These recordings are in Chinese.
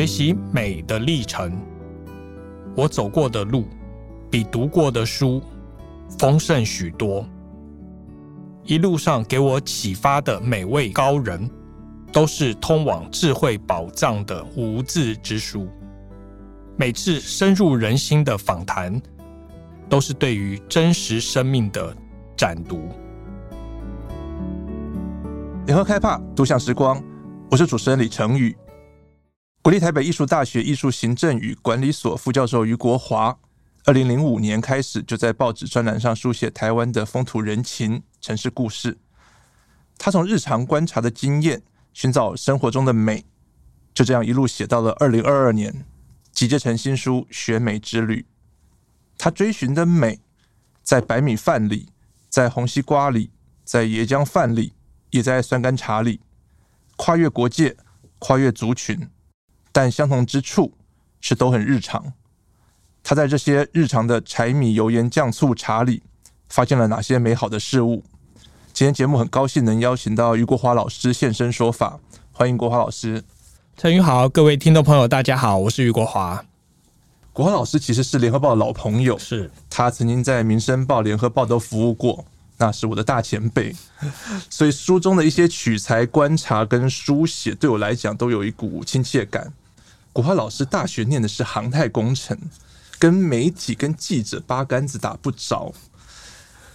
学习美的历程，我走过的路比读过的书丰盛许多。一路上给我启发的每位高人，都是通往智慧宝藏的无字之书。每次深入人心的访谈，都是对于真实生命的展读。联合开帕独享时光，我是主持人李成宇。国立台北艺术大学艺术行政与管理所副教授余国华，二零零五年开始就在报纸专栏上书写台湾的风土人情、城市故事。他从日常观察的经验，寻找生活中的美，就这样一路写到了二零二二年，集结成新书《学美之旅》。他追寻的美，在白米饭里，在红西瓜里，在椰浆饭里，也在酸甘茶里，跨越国界，跨越族群。但相同之处是都很日常。他在这些日常的柴米油盐酱醋茶里，发现了哪些美好的事物？今天节目很高兴能邀请到余国华老师现身说法，欢迎国华老师。陈宇好，各位听众朋友，大家好，我是余国华。国华老师其实是联合报的老朋友，是他曾经在民生报、联合报都服务过，那是我的大前辈，所以书中的一些取材、观察跟书写，对我来讲都有一股亲切感。国华老师大学念的是航太工程，跟媒体、跟记者八竿子打不着。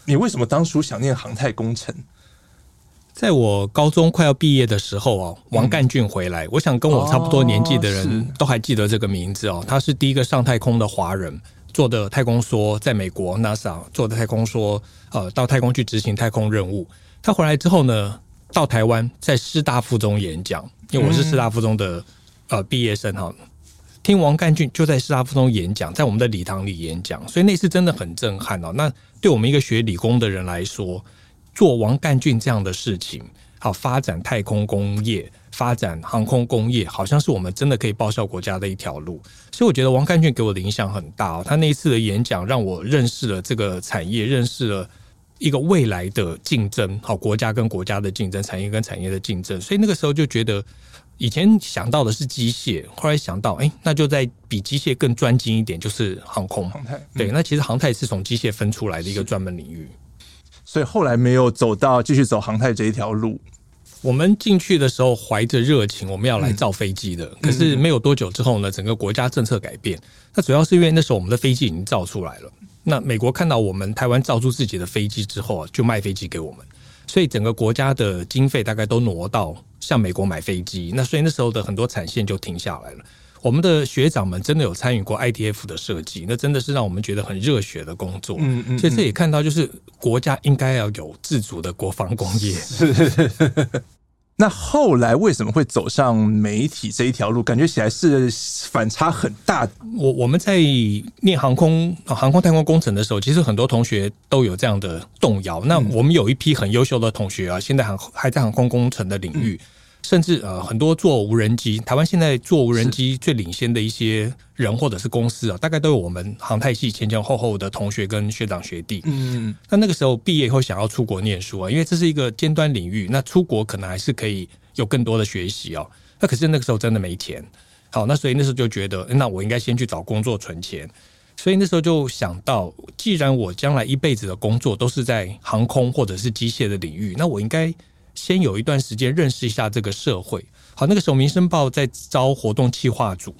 你为什么当初想念航太工程？在我高中快要毕业的时候哦，王干俊回来，我想跟我差不多年纪的人都还记得这个名字哦。他是第一个上太空的华人，做的太空梭，在美国 NASA 做的太空梭，呃，到太空去执行太空任务。他回来之后呢，到台湾在师大附中演讲，因为我是师大附中的。呃，毕业生哈，听王干俊就在师大附中演讲，在我们的礼堂里演讲，所以那次真的很震撼哦。那对我们一个学理工的人来说，做王干俊这样的事情，好发展太空工业、发展航空工业，好像是我们真的可以报效国家的一条路。所以我觉得王干俊给我的影响很大哦。他那一次的演讲让我认识了这个产业，认识了一个未来的竞争，好国家跟国家的竞争，产业跟产业的竞争。所以那个时候就觉得。以前想到的是机械，后来想到，哎、欸，那就在比机械更专精一点，就是航空航太。对，那其实航太是从机械分出来的一个专门领域，所以后来没有走到继续走航太这一条路。我们进去的时候怀着热情，我们要来造飞机的。可是没有多久之后呢，整个国家政策改变。那主要是因为那时候我们的飞机已经造出来了。那美国看到我们台湾造出自己的飞机之后啊，就卖飞机给我们。所以整个国家的经费大概都挪到向美国买飞机，那所以那时候的很多产线就停下来了。我们的学长们真的有参与过 IDF 的设计，那真的是让我们觉得很热血的工作。嗯嗯，所以这也看到就是国家应该要有自主的国防工业。是。那后来为什么会走上媒体这一条路？感觉起来是反差很大。我我们在念航空航空太空工程的时候，其实很多同学都有这样的动摇。那我们有一批很优秀的同学啊，现在还还在航空工程的领域。甚至呃，很多做无人机，台湾现在做无人机最领先的一些人或者是公司啊，大概都有我们航太系前前后后的同学跟学长学弟。嗯，那那个时候毕业以后想要出国念书啊，因为这是一个尖端领域，那出国可能还是可以有更多的学习哦。那可是那个时候真的没钱，好，那所以那时候就觉得，那我应该先去找工作存钱。所以那时候就想到，既然我将来一辈子的工作都是在航空或者是机械的领域，那我应该。先有一段时间认识一下这个社会。好，那个时候《民生报》在招活动企划组，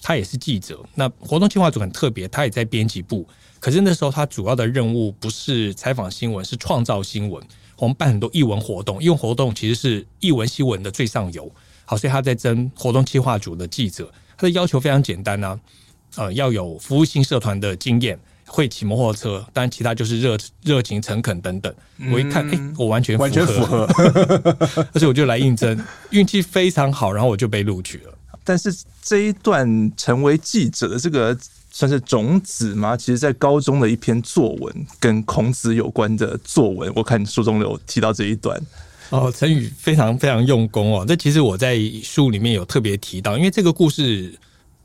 他也是记者。那活动企划组很特别，他也在编辑部。可是那时候他主要的任务不是采访新闻，是创造新闻。我们办很多译文活动，艺文活动其实是译文新闻的最上游。好，所以他在征活动企划组的记者，他的要求非常简单呢、啊，呃，要有服务性社团的经验。会骑摩托车，当然其他就是热热情、诚恳等等。我一看，哎、欸，我完全完全符合，而且我就来应征，运气非常好，然后我就被录取了。但是这一段成为记者的这个算是种子吗？其实，在高中的一篇作文，跟孔子有关的作文，我看书中有提到这一段。哦，陈宇非常非常用功哦。这其实我在书里面有特别提到，因为这个故事。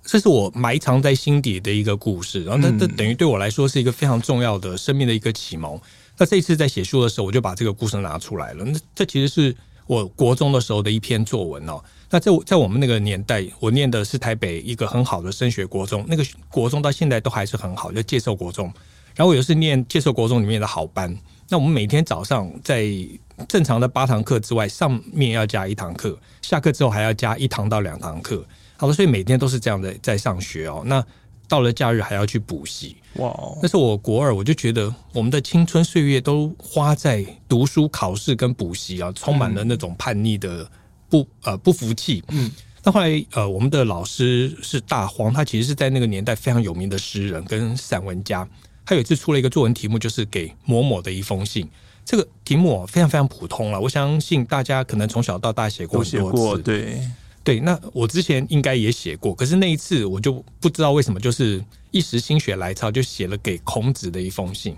这是我埋藏在心底的一个故事，然后这这等于对我来说是一个非常重要的生命的一个启蒙。那这一次在写书的时候，我就把这个故事拿出来了。那这其实是我国中的时候的一篇作文哦。那在在我们那个年代，我念的是台北一个很好的升学国中，那个国中到现在都还是很好，就介寿国中。然后我又是念介寿国中里面的好班。那我们每天早上在正常的八堂课之外，上面要加一堂课，下课之后还要加一堂到两堂课。好的，所以每天都是这样的在上学哦。那到了假日还要去补习。哇！那是我国二，我就觉得我们的青春岁月都花在读书、考试跟补习啊，充满了那种叛逆的不呃不服气。嗯。那后来呃，我们的老师是大荒，他其实是在那个年代非常有名的诗人跟散文家。他有一次出了一个作文题目，就是给某某的一封信。这个题目非常非常普通了，我相信大家可能从小到大写过很多次。过对对，那我之前应该也写过，可是那一次我就不知道为什么，就是一时心血来潮，就写了给孔子的一封信。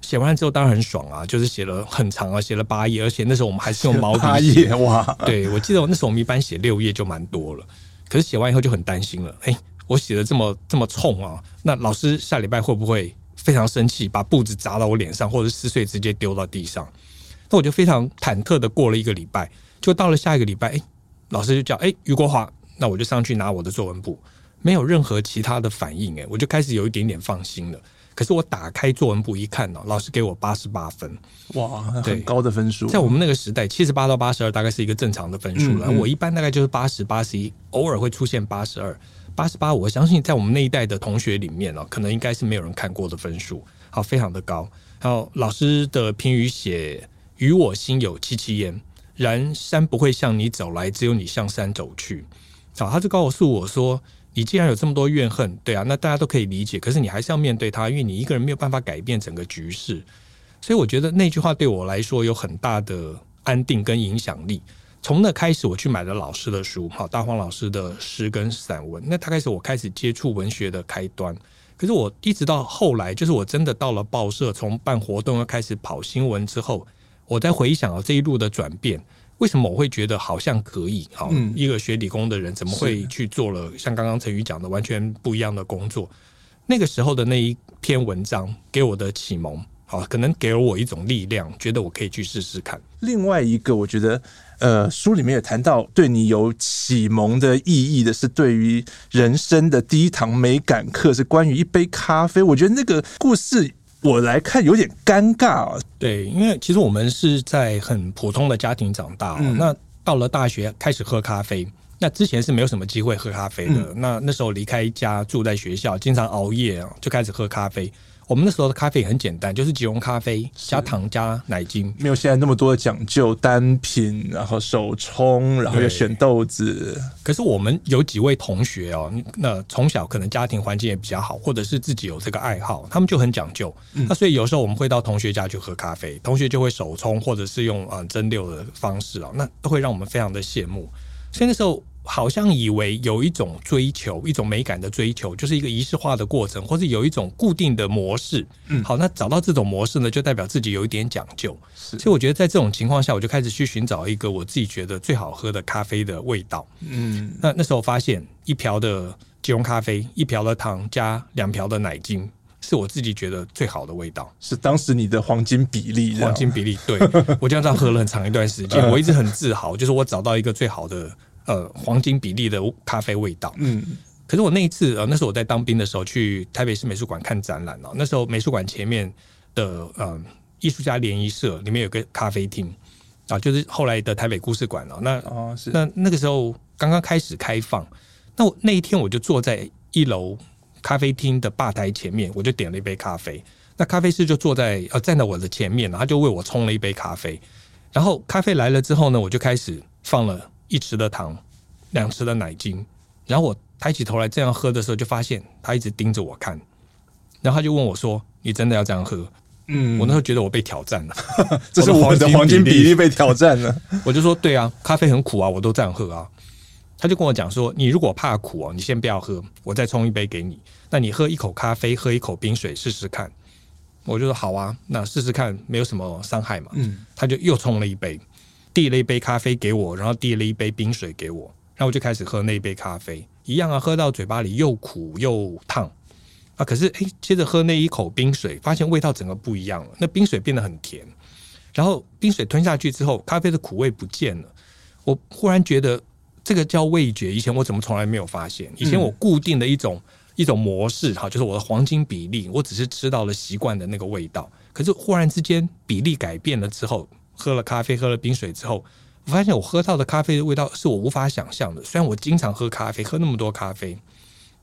写完之后当然很爽啊，就是写了很长啊，写了八页，而且那时候我们还是用毛笔写。哇！对，我记得我那时候我们一般写六页就蛮多了，可是写完以后就很担心了。哎，我写的这么这么冲啊，那老师下礼拜会不会？非常生气，把布子砸到我脸上，或者撕碎直接丢到地上。那我就非常忐忑的过了一个礼拜，就到了下一个礼拜，哎，老师就叫哎余国华，那我就上去拿我的作文簿，没有任何其他的反应，哎，我就开始有一点点放心了。可是我打开作文簿一看呢，老师给我八十八分，哇，很高的分数。在我们那个时代，七十八到八十二大概是一个正常的分数了。嗯嗯，我一般大概就是八十八十一，偶尔会出现八十二。八十八，我相信在我们那一代的同学里面呢，可能应该是没有人看过的分数，好，非常的高。然后老师的评语写：“与我心有戚戚焉，然山不会向你走来，只有你向山走去。”好，他就告诉我说：“你既然有这么多怨恨，对啊，那大家都可以理解，可是你还是要面对它，因为你一个人没有办法改变整个局势。”所以我觉得那句话对我来说有很大的安定跟影响力。从那开始，我去买了老师的书，好，大荒老师的诗跟散文。那大概是我开始接触文学的开端。可是我一直到后来，就是我真的到了报社，从办活动要开始跑新闻之后，我在回想啊这一路的转变，为什么我会觉得好像可以？好，嗯、一个学理工的人怎么会去做了像刚刚陈宇讲的完全不一样的工作？那个时候的那一篇文章给我的启蒙。好，可能给了我一种力量，觉得我可以去试试看。另外一个，我觉得，呃，书里面也谈到，对你有启蒙的意义的是，对于人生的第一堂美感课，是关于一杯咖啡。我觉得那个故事，我来看有点尴尬啊。对，因为其实我们是在很普通的家庭长大，嗯，那到了大学开始喝咖啡，那之前是没有什么机会喝咖啡的。嗯，那那时候离开家，住在学校，经常熬夜啊，就开始喝咖啡。我们那时候的咖啡也很简单，就是即溶咖啡加糖加奶精，没有现在那么多的讲究，单品，然后手冲，然后要选豆子。可是我们有几位同学哦，那从小可能家庭环境也比较好，或者是自己有这个爱好，他们就很讲究。嗯、那所以有时候我们会到同学家去喝咖啡，同学就会手冲，或者是用啊蒸馏的方式啊，那都会让我们非常的羡慕。所以那时候。好像以为有一种追求，一种美感的追求，就是一个仪式化的过程，或是有一种固定的模式。嗯，好，那找到这种模式呢，就代表自己有一点讲究。是，所以我觉得在这种情况下，我就开始去寻找一个我自己觉得最好喝的咖啡的味道。嗯，那那时候发现一瓢的即溶咖啡，一瓢的糖加两瓢的奶精，是我自己觉得最好的味道。是当时你的黄金比例，黄金比例。对，我这样子喝了很长一段时间，我一直很自豪，就是我找到一个最好的。呃，黄金比例的咖啡味道。嗯，可是我那一次，呃，那时候我在当兵的时候，去台北市美术馆看展览哦。那时候美术馆前面的呃艺术家联谊社里面有个咖啡厅啊，就是后来的台北故事馆哦。那哦是那那个时候刚刚开始开放，那我那一天我就坐在一楼咖啡厅的吧台前面，我就点了一杯咖啡。那咖啡师就坐在呃站在我的前面，他就为我冲了一杯咖啡。然后咖啡来了之后呢，我就开始放了。一匙的糖，两匙的奶精，然后我抬起头来这样喝的时候，就发现他一直盯着我看，然后他就问我说：“你真的要这样喝？”嗯，我那时候觉得我被挑战了，这是我的黄金比例被挑战了。我就说：“对啊，咖啡很苦啊，我都这样喝啊。”他就跟我讲说：“你如果怕苦哦，你先不要喝，我再冲一杯给你。那你喝一口咖啡，喝一口冰水试试看。”我就说：“好啊，那试试看，没有什么伤害嘛。”嗯，他就又冲了一杯。递了一杯咖啡给我，然后递了一杯冰水给我，然后我就开始喝那一杯咖啡，一样啊，喝到嘴巴里又苦又烫啊。可是哎，接着喝那一口冰水，发现味道整个不一样了。那冰水变得很甜，然后冰水吞下去之后，咖啡的苦味不见了。我忽然觉得这个叫味觉，以前我怎么从来没有发现？以前我固定的一种、嗯、一种模式，哈，就是我的黄金比例，我只是吃到了习惯的那个味道。可是忽然之间比例改变了之后，喝了咖啡，喝了冰水之后，我发现我喝到的咖啡的味道是我无法想象的。虽然我经常喝咖啡，喝那么多咖啡，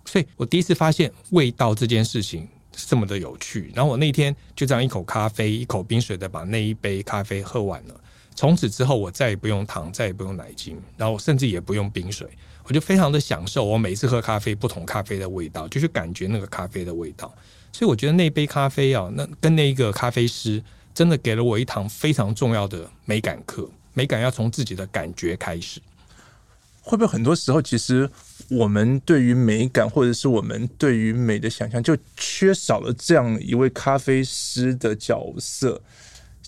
所以我第一次发现味道这件事情是这么的有趣。然后我那天就这样一口咖啡，一口冰水的把那一杯咖啡喝完了。从此之后，我再也不用糖，再也不用奶精，然后甚至也不用冰水，我就非常的享受我每次喝咖啡不同咖啡的味道，就去感觉那个咖啡的味道。所以我觉得那杯咖啡啊，那跟那一个咖啡师真的给了我一堂非常重要的美感课。美感要从自己的感觉开始。会不会很多时候，其实我们对于美感，或者是我们对于美的想象，就缺少了这样一位咖啡师的角色，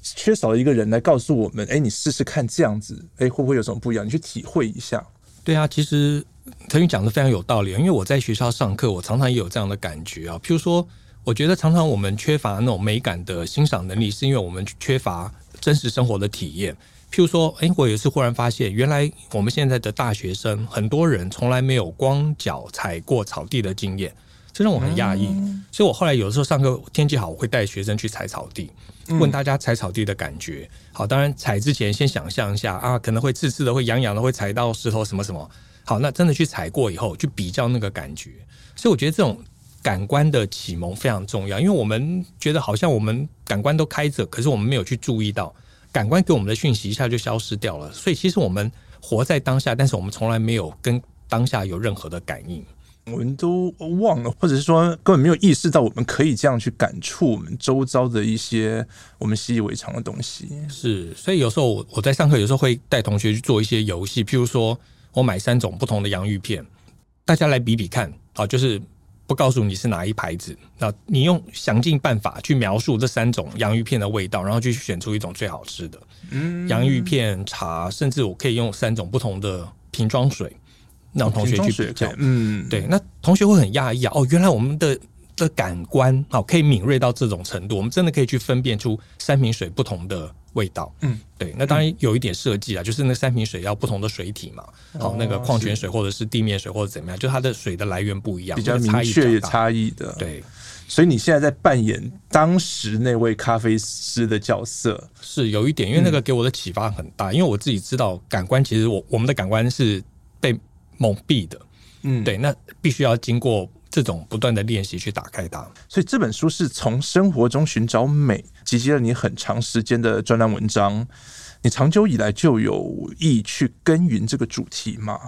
缺少了一个人来告诉我们：哎，你试试看这样子，哎，会不会有什么不一样？你去体会一下。对啊，其实腾宇讲的非常有道理，因为我在学校上课，我常常也有这样的感觉啊。譬如说。我觉得常常我们缺乏那种美感的欣赏能力，是因为我们缺乏真实生活的体验。譬如说，哎，我有一次忽然发现，原来我们现在的大学生很多人从来没有光脚踩过草地的经验，这让我很讶异。所以我后来有的时候上课天气好，我会带学生去踩草地，问大家踩草地的感觉。好，当然踩之前先想象一下啊，可能会刺刺的，会痒痒的，会踩到石头什么什么。好，那真的去踩过以后，去比较那个感觉。所以我觉得这种。感官的启蒙非常重要，因为我们觉得好像我们感官都开着，可是我们没有去注意到感官给我们的讯息一下就消失掉了。所以其实我们活在当下，但是我们从来没有跟当下有任何的感应，我们都忘了，或者是说根本没有意识到我们可以这样去感触我们周遭的一些我们习以为常的东西。是，所以有时候我在上课，有时候会带同学去做一些游戏，譬如说我买三种不同的洋芋片，大家来比比看，啊，就是。不告诉你是哪一牌子，那你用想尽办法去描述这三种洋芋片的味道，然后去选出一种最好吃的。嗯，洋芋片、茶，甚至我可以用三种不同的瓶装水，让同学去比较。嗯，对，那同学会很讶异啊，哦，原来我们的。的感官好，可以敏锐到这种程度，我们真的可以去分辨出三瓶水不同的味道。嗯，对。那当然有一点设计啊，就是那三瓶水要不同的水体嘛。好，那个矿泉水或者是地面水或者怎么样，就它的水的来源不一样，比较明确差异的。对，所以你现在在扮演当时那位咖啡师的角色，是有一点，因为那个给我的启发很大，因为我自己知道感官其实我我们的感官是被蒙蔽的。嗯，对，那必须要经过。这种不断的练习去打开它，所以这本书是从生活中寻找美，集结了你很长时间的专栏文章。你长久以来就有意去耕耘这个主题吗？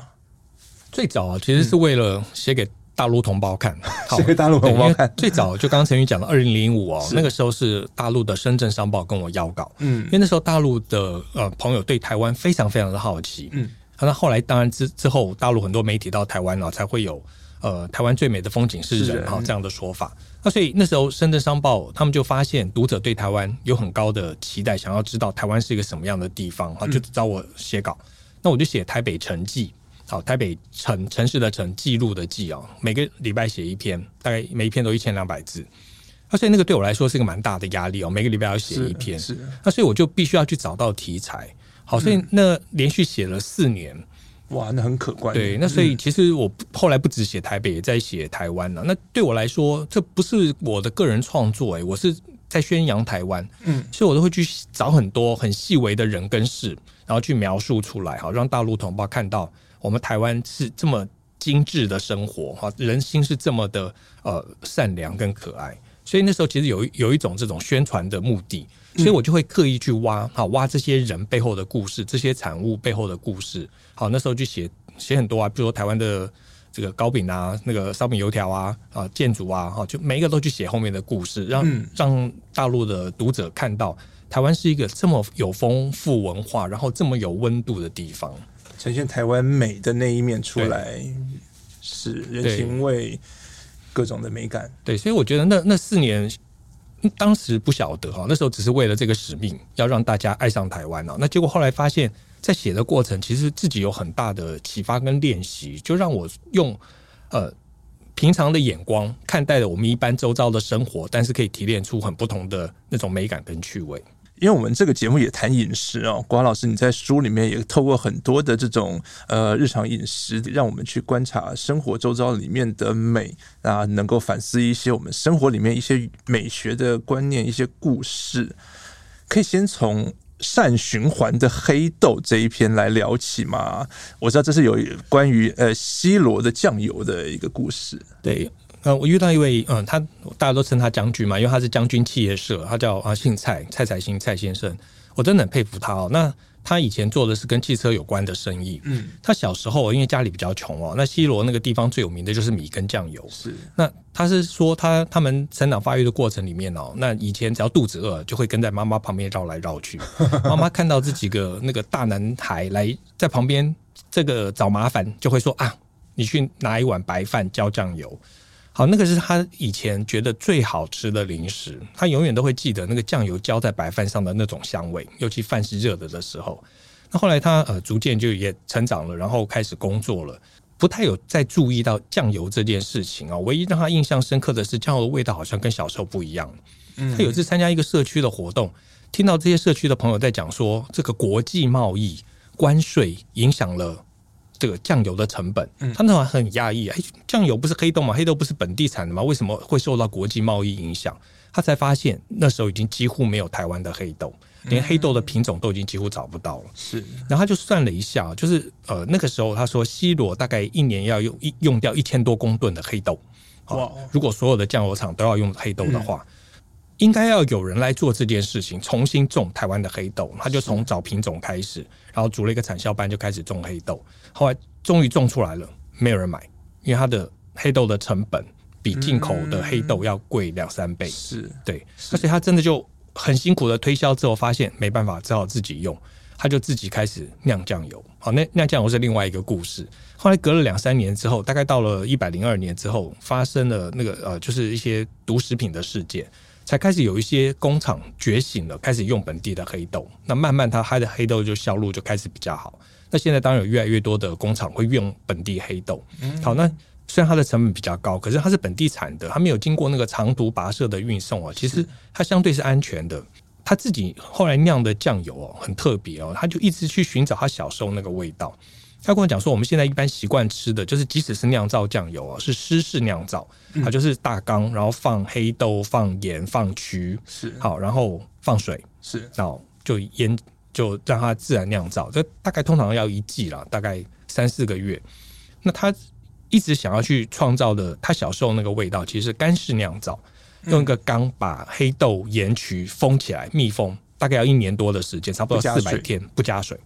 最早啊，其实是为了写给大陆同胞看，写给大陆同胞看。最早就刚刚陈宇讲的二零零五哦，那个时候是大陆的深圳商报跟我邀稿，嗯，因为那时候大陆的呃朋友对台湾非常非常的好奇，嗯，那后来当然之之后，大陆很多媒体到台湾了，才会有。呃，台湾最美的风景是人哈，这样的说法。那所以那时候深圳商报他们就发现读者对台湾有很高的期待，想要知道台湾是一个什么样的地方哈，就找我写稿。那我就写台北城记，好，台北城城市的城，记录的记哦，每个礼拜写一篇，大概每一篇都一千两百字。那所以那个对我来说是一个蛮大的压力哦，每个礼拜要写一篇。是，那所以我就必须要去找到题材。好，所以那连续写了四年。哇，那很可观。对，那所以其实我后来不止写台北，也在写台湾了。那对我来说，这不是我的个人创作，哎，我是在宣扬台湾。嗯，所以我都会去找很多很细微的人跟事，然后去描述出来，哈，让大陆同胞看到我们台湾是这么精致的生活，哈，人心是这么的呃善良跟可爱。所以那时候其实有有一种这种宣传的目的，所以我就会刻意去挖，好，挖这些人背后的故事，这些产物背后的故事。好，那时候就写写很多啊，比如说台湾的这个糕饼啊，那个烧饼油条啊，啊建筑啊，哈，就每一个都去写后面的故事，让、嗯、让大陆的读者看到台湾是一个这么有丰富文化，然后这么有温度的地方，呈现台湾美的那一面出来，是人情味，各种的美感。对，所以我觉得那那四年，当时不晓得哈，那时候只是为了这个使命，要让大家爱上台湾呢，那结果后来发现。在写的过程，其实自己有很大的启发跟练习，就让我用呃平常的眼光看待了我们一般周遭的生活，但是可以提炼出很不同的那种美感跟趣味。因为我们这个节目也谈饮食哦，国华老师你在书里面也透过很多的这种呃日常饮食，让我们去观察生活周遭里面的美啊，能够反思一些我们生活里面一些美学的观念、一些故事。可以先从善循环的黑豆这一篇来聊起吗？我知道这是有关于呃西罗的酱油的一个故事。对。呃，我遇到一位，嗯，他大家都称他将军嘛，因为他是将军企业社，他叫啊姓蔡，蔡彩兴蔡先生，我真的很佩服他哦。那他以前做的是跟汽车有关的生意，嗯，他小时候因为家里比较穷哦，那西罗那个地方最有名的就是米跟酱油，是。那他是说他他们成长发育的过程里面哦，那以前只要肚子饿，就会跟在妈妈旁边绕来绕去，妈妈看到这几个那个大男孩来在旁边这个找麻烦，就会说啊，你去拿一碗白饭浇酱油。好，那个是他以前觉得最好吃的零食，他永远都会记得那个酱油浇在白饭上的那种香味，尤其饭是热的的时候。那后来他呃逐渐就也成长了，然后开始工作了，不太有再注意到酱油这件事情啊。唯一让他印象深刻的是酱油的味道好像跟小时候不一样。他有一次参加一个社区的活动，听到这些社区的朋友在讲说，这个国际贸易关税影响了。这个酱油的成本，他那会很压抑，哎，酱油不是黑豆吗？黑豆不是本地产的吗？为什么会受到国际贸易影响？他才发现那时候已经几乎没有台湾的黑豆，连黑豆的品种都已经几乎找不到了。是，然后他就算了一下，就是呃那个时候他说西罗大概一年要用一用掉一千多公吨的黑豆。哇！如果所有的酱油厂都要用黑豆的话。应该要有人来做这件事情，重新种台湾的黑豆。他就从找品种开始，然后组了一个产销班，就开始种黑豆。后来终于种出来了，没有人买，因为它的黑豆的成本比进口的黑豆要贵两三倍。是对，而且他真的就很辛苦的推销之后，发现没办法，只好自己用。他就自己开始酿酱油。好，那酿酱油是另外一个故事。后来隔了两三年之后，大概到了一百零二年之后，发生了那个呃，就是一些毒食品的事件。才开始有一些工厂觉醒了，开始用本地的黑豆。那慢慢它它的黑豆就销路就开始比较好。那现在当然有越来越多的工厂会用本地黑豆。好，那虽然它的成本比较高，可是它是本地产的，它没有经过那个长途跋涉的运送啊，其实它相对是安全的。他自己后来酿的酱油哦，很特别哦，他就一直去寻找他小时候那个味道。他跟我讲说，我们现在一般习惯吃的就是，即使是酿造酱油哦，是湿式酿造，它就是大缸，然后放黑豆、放盐、放曲，是好，然后放水，是，然后就腌，就让它自然酿造。这大概通常要一季啦，大概三四个月。那他一直想要去创造的，他小时候那个味道，其实是干式酿造，用一个缸把黑豆、盐、曲封起来，密封，大概要一年多的时间，差不多四百天，不加水。它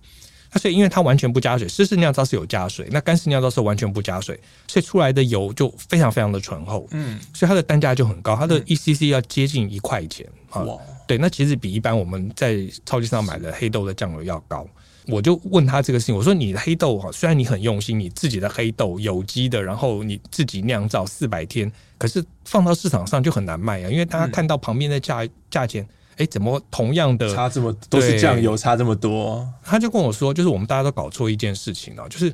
所以，因为它完全不加水，湿式酿造是有加水，那干式酿造是完全不加水，所以出来的油就非常非常的醇厚，嗯，所以它的单价就很高，它的 ECC 要接近一块钱啊，哇，对，那其实比一般我们在超级市场买的黑豆的酱油要高。我就问他这个事情，我说你的黑豆哈，虽然你很用心，你自己的黑豆有机的，然后你自己酿造四百天，可是放到市场上就很难卖啊，因为大家看到旁边的价价钱。哎，怎么同样的差这么都是酱油差这么多？他就跟我说，就是我们大家都搞错一件事情了，就是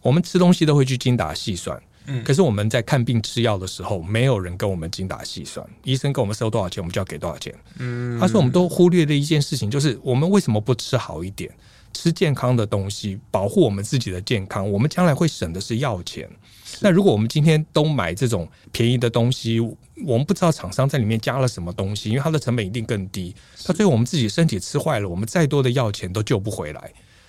我们吃东西都会去精打细算，嗯，可是我们在看病吃药的时候，没有人跟我们精打细算，医生跟我们收多少钱，我们就要给多少钱。嗯，他说我们都忽略了一件事情，就是我们为什么不吃好一点，吃健康的东西，保护我们自己的健康，我们将来会省的是药钱。那如果我们今天都买这种便宜的东西，我们不知道厂商在里面加了什么东西，因为它的成本一定更低。到最后我们自己身体吃坏了，我们再多的药钱都救不回来。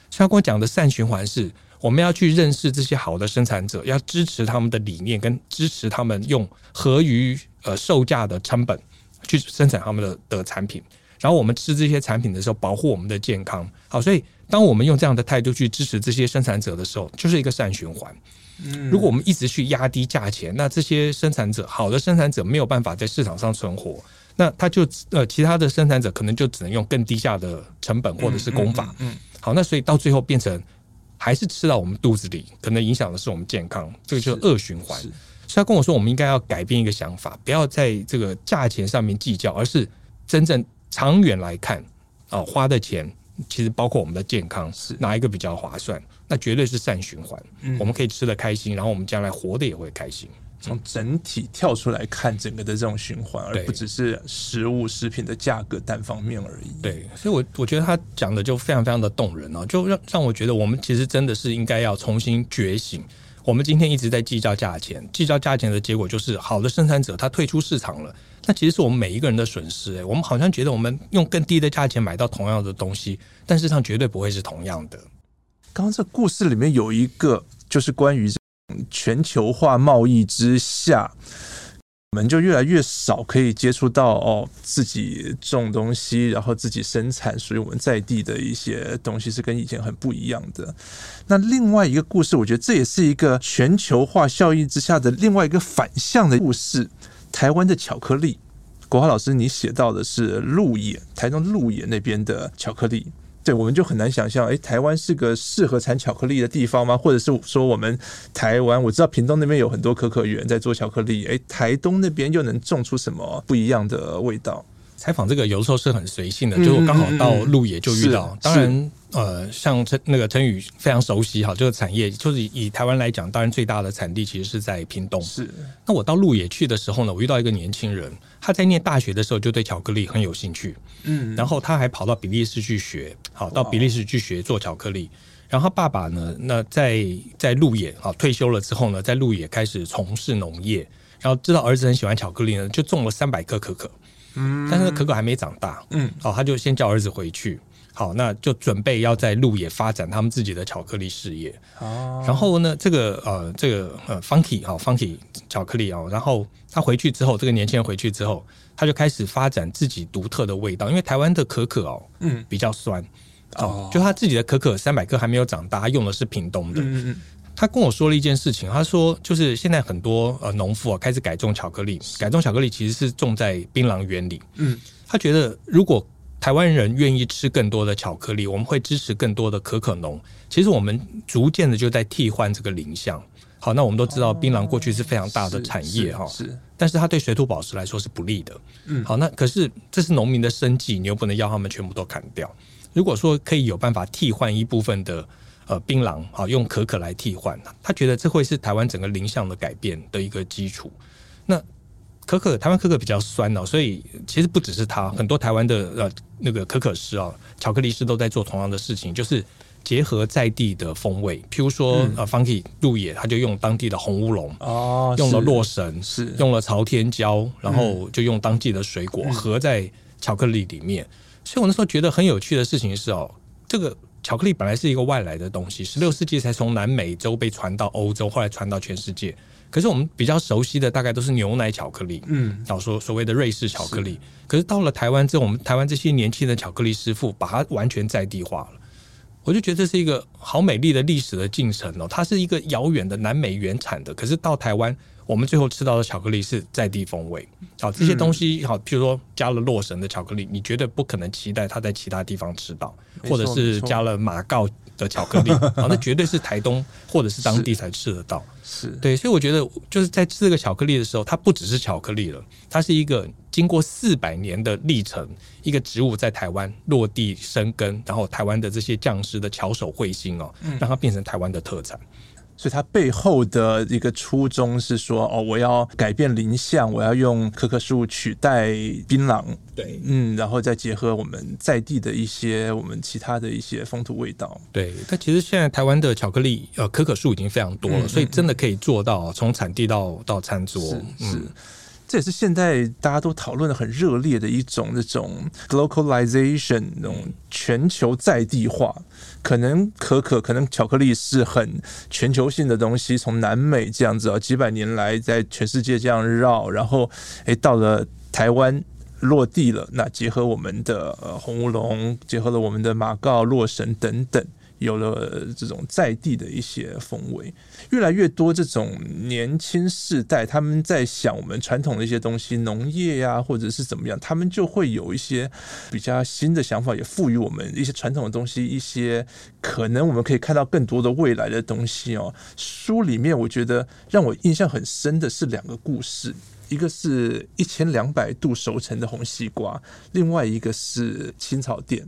所以他跟我讲的善循环是，我们要去认识这些好的生产者，要支持他们的理念，跟支持他们用合于呃售价的成本去生产他们的的产品。然后我们吃这些产品的时候，保护我们的健康。好，所以当我们用这样的态度去支持这些生产者的时候，就是一个善循环。如果我们一直去压低价钱，那这些生产者，好的生产者没有办法在市场上存活，那他就呃，其他的生产者可能就只能用更低下的成本或者是工法。嗯，好，那所以到最后变成还是吃到我们肚子里，可能影响的是我们健康，这个就是恶循环。所以他跟我说，我们应该要改变一个想法，不要在这个价钱上面计较，而是真正长远来看啊，花的钱。其实包括我们的健康，是哪一个比较划算？那绝对是善循环。嗯，我们可以吃的开心，然后我们将来活的也会开心。从整体跳出来看整个的这种循环，而不只是食物食品的价格单方面而已。对，所以我我觉得他讲的就非常非常的动人哦，就让让我觉得我们其实真的是应该要重新觉醒。我们今天一直在计较价钱，计较价钱的结果就是好的生产者他退出市场了。那其实是我们每一个人的损失，哎，我们好像觉得我们用更低的价钱买到同样的东西，但事实上绝对不会是同样的。刚刚这故事里面有一个，就是关于全球化贸易之下，我们就越来越少可以接触到哦，自己种东西，然后自己生产属于我们在地的一些东西，是跟以前很不一样的。那另外一个故事，我觉得这也是一个全球化效应之下的另外一个反向的故事。台湾的巧克力，国华老师，你写到的是鹿野，台中鹿野那边的巧克力，对，我们就很难想象，诶，台湾是个适合产巧克力的地方吗？或者是说，我们台湾，我知道屏东那边有很多可可园在做巧克力，诶，台东那边又能种出什么不一样的味道？采访这个有时候是很随性的，就我刚好到鹿野就遇到，当然。呃，像陈那个陈宇非常熟悉哈，这个产业就是以，台湾来讲，当然最大的产地其实是在屏东。是。那我到鹿野去的时候呢，我遇到一个年轻人，他在念大学的时候就对巧克力很有兴趣，嗯，然后他还跑到比利时去学，好，到比利时去学做巧克力。然后他爸爸呢，那在在鹿野啊退休了之后呢，在鹿野开始从事农业，然后知道儿子很喜欢巧克力呢，就种了三百棵可可，嗯，但是可可还没长大，嗯，好，他就先叫儿子回去。好，那就准备要在鹿野发展他们自己的巧克力事业。哦，然后呢，这个呃，这个呃，Funky 啊，Funky 巧克力啊，然后他回去之后，这个年轻人回去之后，他就开始发展自己独特的味道。因为台湾的可可哦，嗯，比较酸哦，就他自己的可可三百克还没有长大，他用的是屏东的。嗯嗯，他跟我说了一件事情，他说就是现在很多呃农夫啊开始改种巧克力，改种巧克力其实是种在槟榔园里。嗯，他觉得如果台湾人愿意吃更多的巧克力，我们会支持更多的可可农。其实我们逐渐的就在替换这个林相。好，那我们都知道槟榔过去是非常大的产业哈，是，但是它对水土保持来说是不利的。嗯，好，那可是这是农民的生计，你又不能要他们全部都砍掉。如果说可以有办法替换一部分的呃槟榔，啊，用可可来替换，他觉得这会是台湾整个林相的改变的一个基础。那可可，台湾可可比较酸哦，所以其实不只是他，很多台湾的呃那个可可师啊，巧克力师都在做同样的事情，就是结合在地的风味，譬如说、嗯、呃，Funky 鹿野，他就用当地的红乌龙哦，用了洛神，是用了朝天椒，然后就用当地的水果合在巧克力里面。所以我那时候觉得很有趣的事情是哦，这个巧克力本来是一个外来的东西，十六世纪才从南美洲被传到欧洲，后来传到全世界。可是我们比较熟悉的大概都是牛奶巧克力，嗯，然后说所谓的瑞士巧克力。可是到了台湾之后，我们台湾这些年轻的巧克力师傅把它完全在地化了，我就觉得这是一个好美丽的历史的进程哦。它是一个遥远的南美原产的，可是到台湾，我们最后吃到的巧克力是在地风味。好，这些东西好，譬如说加了洛神的巧克力，你绝对不可能期待它在其他地方吃到，或者是加了马告的巧克力 啊，那绝对是台东或者是当地才吃得到。是对，所以我觉得就是在吃这个巧克力的时候，它不只是巧克力了，它是一个经过四百年的历程，一个植物在台湾落地生根，然后台湾的这些匠师的巧手绘心哦，让它变成台湾的特产。所以它背后的一个初衷是说，哦，我要改变林相，我要用可可树取代槟榔，对，嗯，然后再结合我们在地的一些我们其他的一些风土味道。对，但其实现在台湾的巧克力，呃，可可树已经非常多了，所以真的可以做到从产地到到餐桌。是。是嗯这也是现在大家都讨论的很热烈的一种那种 globalization 那种全球在地化。可能可可，可能巧克力是很全球性的东西，从南美这样子啊，几百年来在全世界这样绕，然后诶到了台湾落地了。那结合我们的呃红乌龙，结合了我们的马告、洛神等等。有了这种在地的一些风味，越来越多这种年轻世代，他们在想我们传统的一些东西，农业呀，或者是怎么样，他们就会有一些比较新的想法，也赋予我们一些传统的东西，一些可能我们可以看到更多的未来的东西哦。书里面我觉得让我印象很深的是两个故事，一个是一千两百度熟成的红西瓜，另外一个是青草店。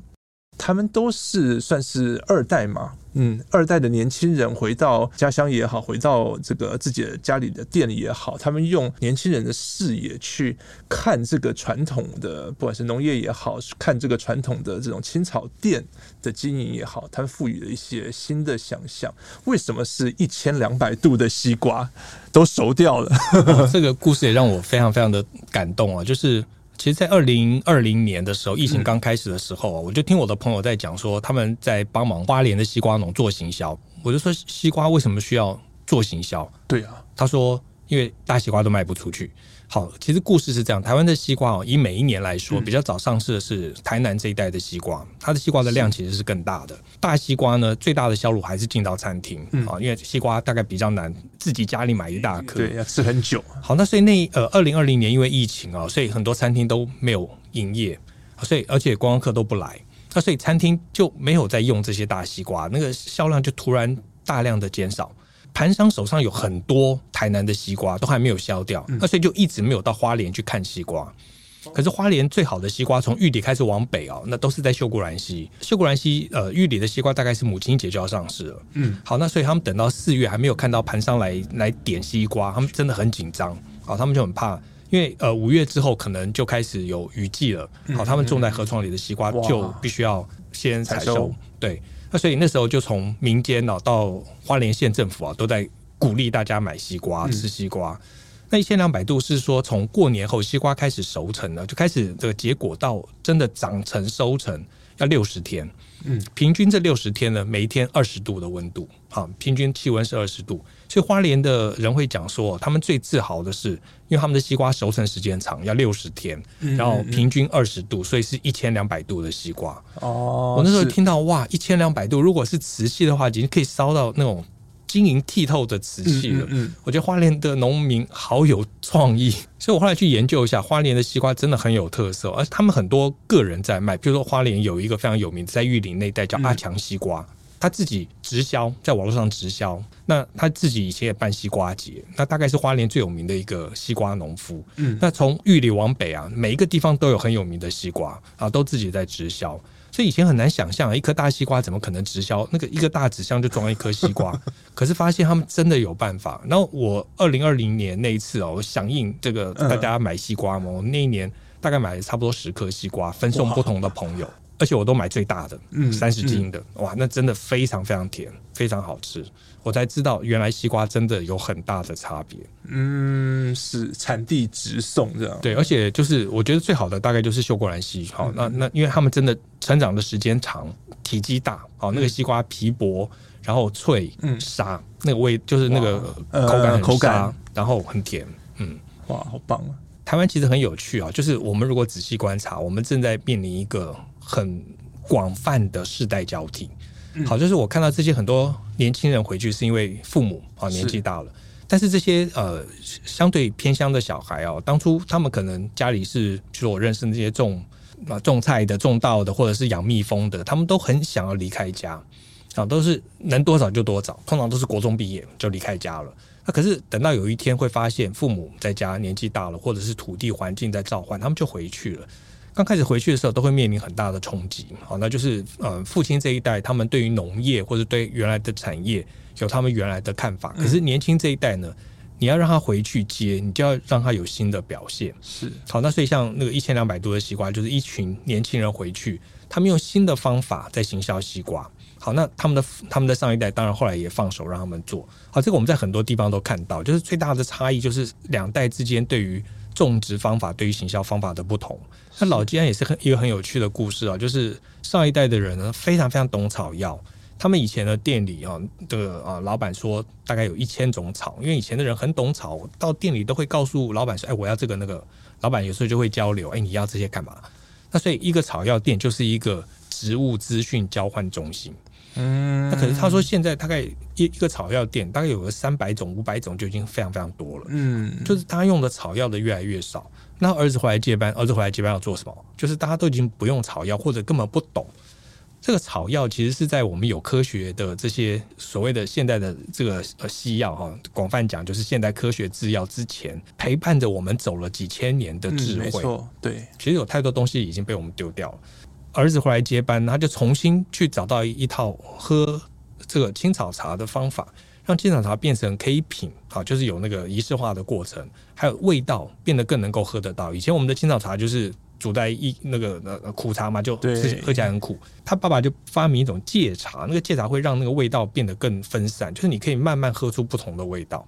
他们都是算是二代嘛，嗯，二代的年轻人回到家乡也好，回到这个自己的家里的店里也好，他们用年轻人的视野去看这个传统的，不管是农业也好，看这个传统的这种青草店的经营也好，他们赋予了一些新的想象。为什么是一千两百度的西瓜都熟掉了？哦，这个故事也让我非常非常的感动啊，就是。其实，在二零二零年的时候，疫情刚开始的时候，我就听我的朋友在讲说，他们在帮忙花莲的西瓜农做行销。我就说，西瓜为什么需要做行销？对啊，他说，因为大西瓜都卖不出去。好，其实故事是这样：台湾的西瓜哦，以每一年来说，比较早上市的是台南这一带的西瓜，它的西瓜的量其实是更大的。大西瓜呢，最大的销路还是进到餐厅啊，因为西瓜大概比较难自己家里买一大颗，对，要吃很久。好，那所以那呃，二零二零年因为疫情啊，所以很多餐厅都没有营业，所以而且观光客都不来，那所以餐厅就没有再用这些大西瓜，那个销量就突然大量的减少。盘商手上有很多台南的西瓜，都还没有销掉，那所以就一直没有到花莲去看西瓜。可是花莲最好的西瓜，从玉里开始往北哦，那都是在秀姑峦溪。秀姑峦溪呃，玉里的西瓜大概是母亲节就要上市了。嗯，好，那所以他们等到四月还没有看到盘商来来点西瓜，他们真的很紧张。好，他们就很怕，因为呃五月之后可能就开始有雨季了。好，他们种在河床里的西瓜就必须要先采收。对。那所以那时候就从民间啊到花莲县政府啊都在鼓励大家买西瓜吃西瓜。那一千两百度是说从过年后西瓜开始熟成了，就开始这个结果到真的长成收成要六十天。嗯，平均这六十天呢，每一天二十度的温度，好，平均气温是二十度。所以花莲的人会讲说，他们最自豪的是，因为他们的西瓜熟成时间长，要六十天，然后平均二十度，所以是一千两百度的西瓜。哦，我那时候听到哇，一千两百度，如果是瓷器的话，已经可以烧到那种晶莹剔透的瓷器了。嗯，我觉得花莲的农民好有创意，所以我后来去研究一下，花莲的西瓜真的很有特色，而他们很多个人在卖，比如说花莲有一个非常有名，在玉林那一带叫阿强西瓜。他自己直销，在网络上直销。那他自己以前也办西瓜节，那大概是花莲最有名的一个西瓜农夫。嗯，那从玉里往北啊，每一个地方都有很有名的西瓜啊，都自己在直销。所以以前很难想象，一颗大西瓜怎么可能直销？那个一个大纸箱就装一颗西瓜，可是发现他们真的有办法。然后我二零二零年那一次哦，我响应这个大家买西瓜嘛，我那一年大概买了差不多十颗西瓜，分送不同的朋友。而且我都买最大的，嗯，三十斤的，哇，那真的非常非常甜，非常好吃。我才知道原来西瓜真的有很大的差别。嗯，是产地直送这样。对，而且就是我觉得最好的大概就是秀果兰西，好，那那因为他们真的成长的时间长，体积大，好，那个西瓜皮薄，然后脆，嗯，沙，那个味就是那个口感很沙，然后很甜，嗯，哇，好棒啊！台湾其实很有趣啊，就是我们如果仔细观察，我们正在面临一个。很广泛的世代交替，好，就是我看到这些很多年轻人回去，是因为父母啊年纪大了，但是这些呃相对偏乡的小孩哦，当初他们可能家里是，就是我认识那些种啊种菜的、种稻的，或者是养蜜蜂的，他们都很想要离开家。啊，都是能多少就多少，通常都是国中毕业就离开家了。那可是等到有一天会发现父母在家年纪大了，或者是土地环境在召唤，他们就回去了。刚开始回去的时候，都会面临很大的冲击，好，那就是呃，父亲这一代他们对于农业或者对原来的产业有他们原来的看法，可是年轻这一代呢，你要让他回去接，你就要让他有新的表现，是。好，那所以像那个一千两百度的西瓜，就是一群年轻人回去，他们用新的方法在行销西瓜，好，那他们的他们的上一代当然后来也放手让他们做，好，这个我们在很多地方都看到，就是最大的差异就是两代之间对于种植方法对于行销方法的不同。那老吉安也是很一个很有趣的故事啊，就是上一代的人呢，非常非常懂草药。他们以前的店里啊，的啊老板说大概有一千种草，因为以前的人很懂草，到店里都会告诉老板说：“哎，我要这个那个。”老板有时候就会交流：“哎，你要这些干嘛？”那所以一个草药店就是一个植物资讯交换中心。嗯，那可是他说现在大概一一个草药店大概有个三百种、五百种就已经非常非常多了。嗯，就是他用的草药的越来越少。那儿子回来接班，儿子回来接班要做什么？就是大家都已经不用草药，或者根本不懂这个草药。其实是在我们有科学的这些所谓的现代的这个呃西药哈，广泛讲就是现代科学制药之前陪伴着我们走了几千年的智慧。嗯，没错，对，其实有太多东西已经被我们丢掉了。儿子回来接班，他就重新去找到一套喝这个青草茶的方法，让青草茶变成可以品，好，就是有那个仪式化的过程，还有味道变得更能够喝得到。以前我们的青草茶就是煮在一那个呃苦茶嘛，就喝起来很苦。他爸爸就发明一种芥茶，那个芥茶会让那个味道变得更分散，就是你可以慢慢喝出不同的味道。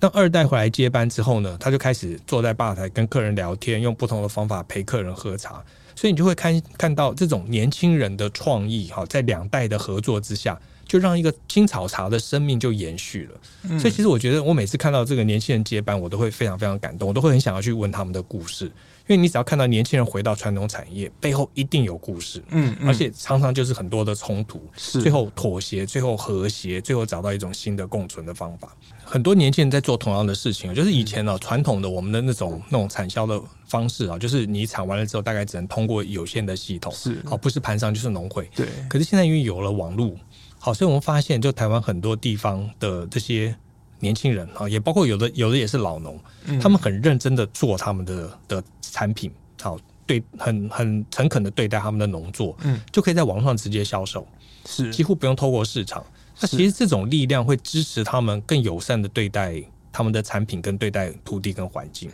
当二代回来接班之后呢，他就开始坐在吧台跟客人聊天，用不同的方法陪客人喝茶。所以你就会看看到这种年轻人的创意，哈，在两代的合作之下，就让一个青草茶的生命就延续了。所以其实我觉得，我每次看到这个年轻人接班，我都会非常非常感动，我都会很想要去问他们的故事。因为你只要看到年轻人回到传统产业，背后一定有故事，嗯，而且常常就是很多的冲突，是最后妥协，最后和谐，最后找到一种新的共存的方法。很多年轻人在做同样的事情，就是以前呢传统的我们的那种那种产销的方式啊，就是你产完了之后，大概只能通过有限的系统，是好，不是盘商就是农会，对。可是现在因为有了网络，好，所以我们发现，就台湾很多地方的这些。年轻人啊，也包括有的，有的也是老农，嗯、他们很认真的做他们的的产品，好，对，很很诚恳的对待他们的农作，嗯，就可以在网上直接销售，是几乎不用透过市场。那其实这种力量会支持他们更友善的对待他们的产品，跟对待土地跟环境，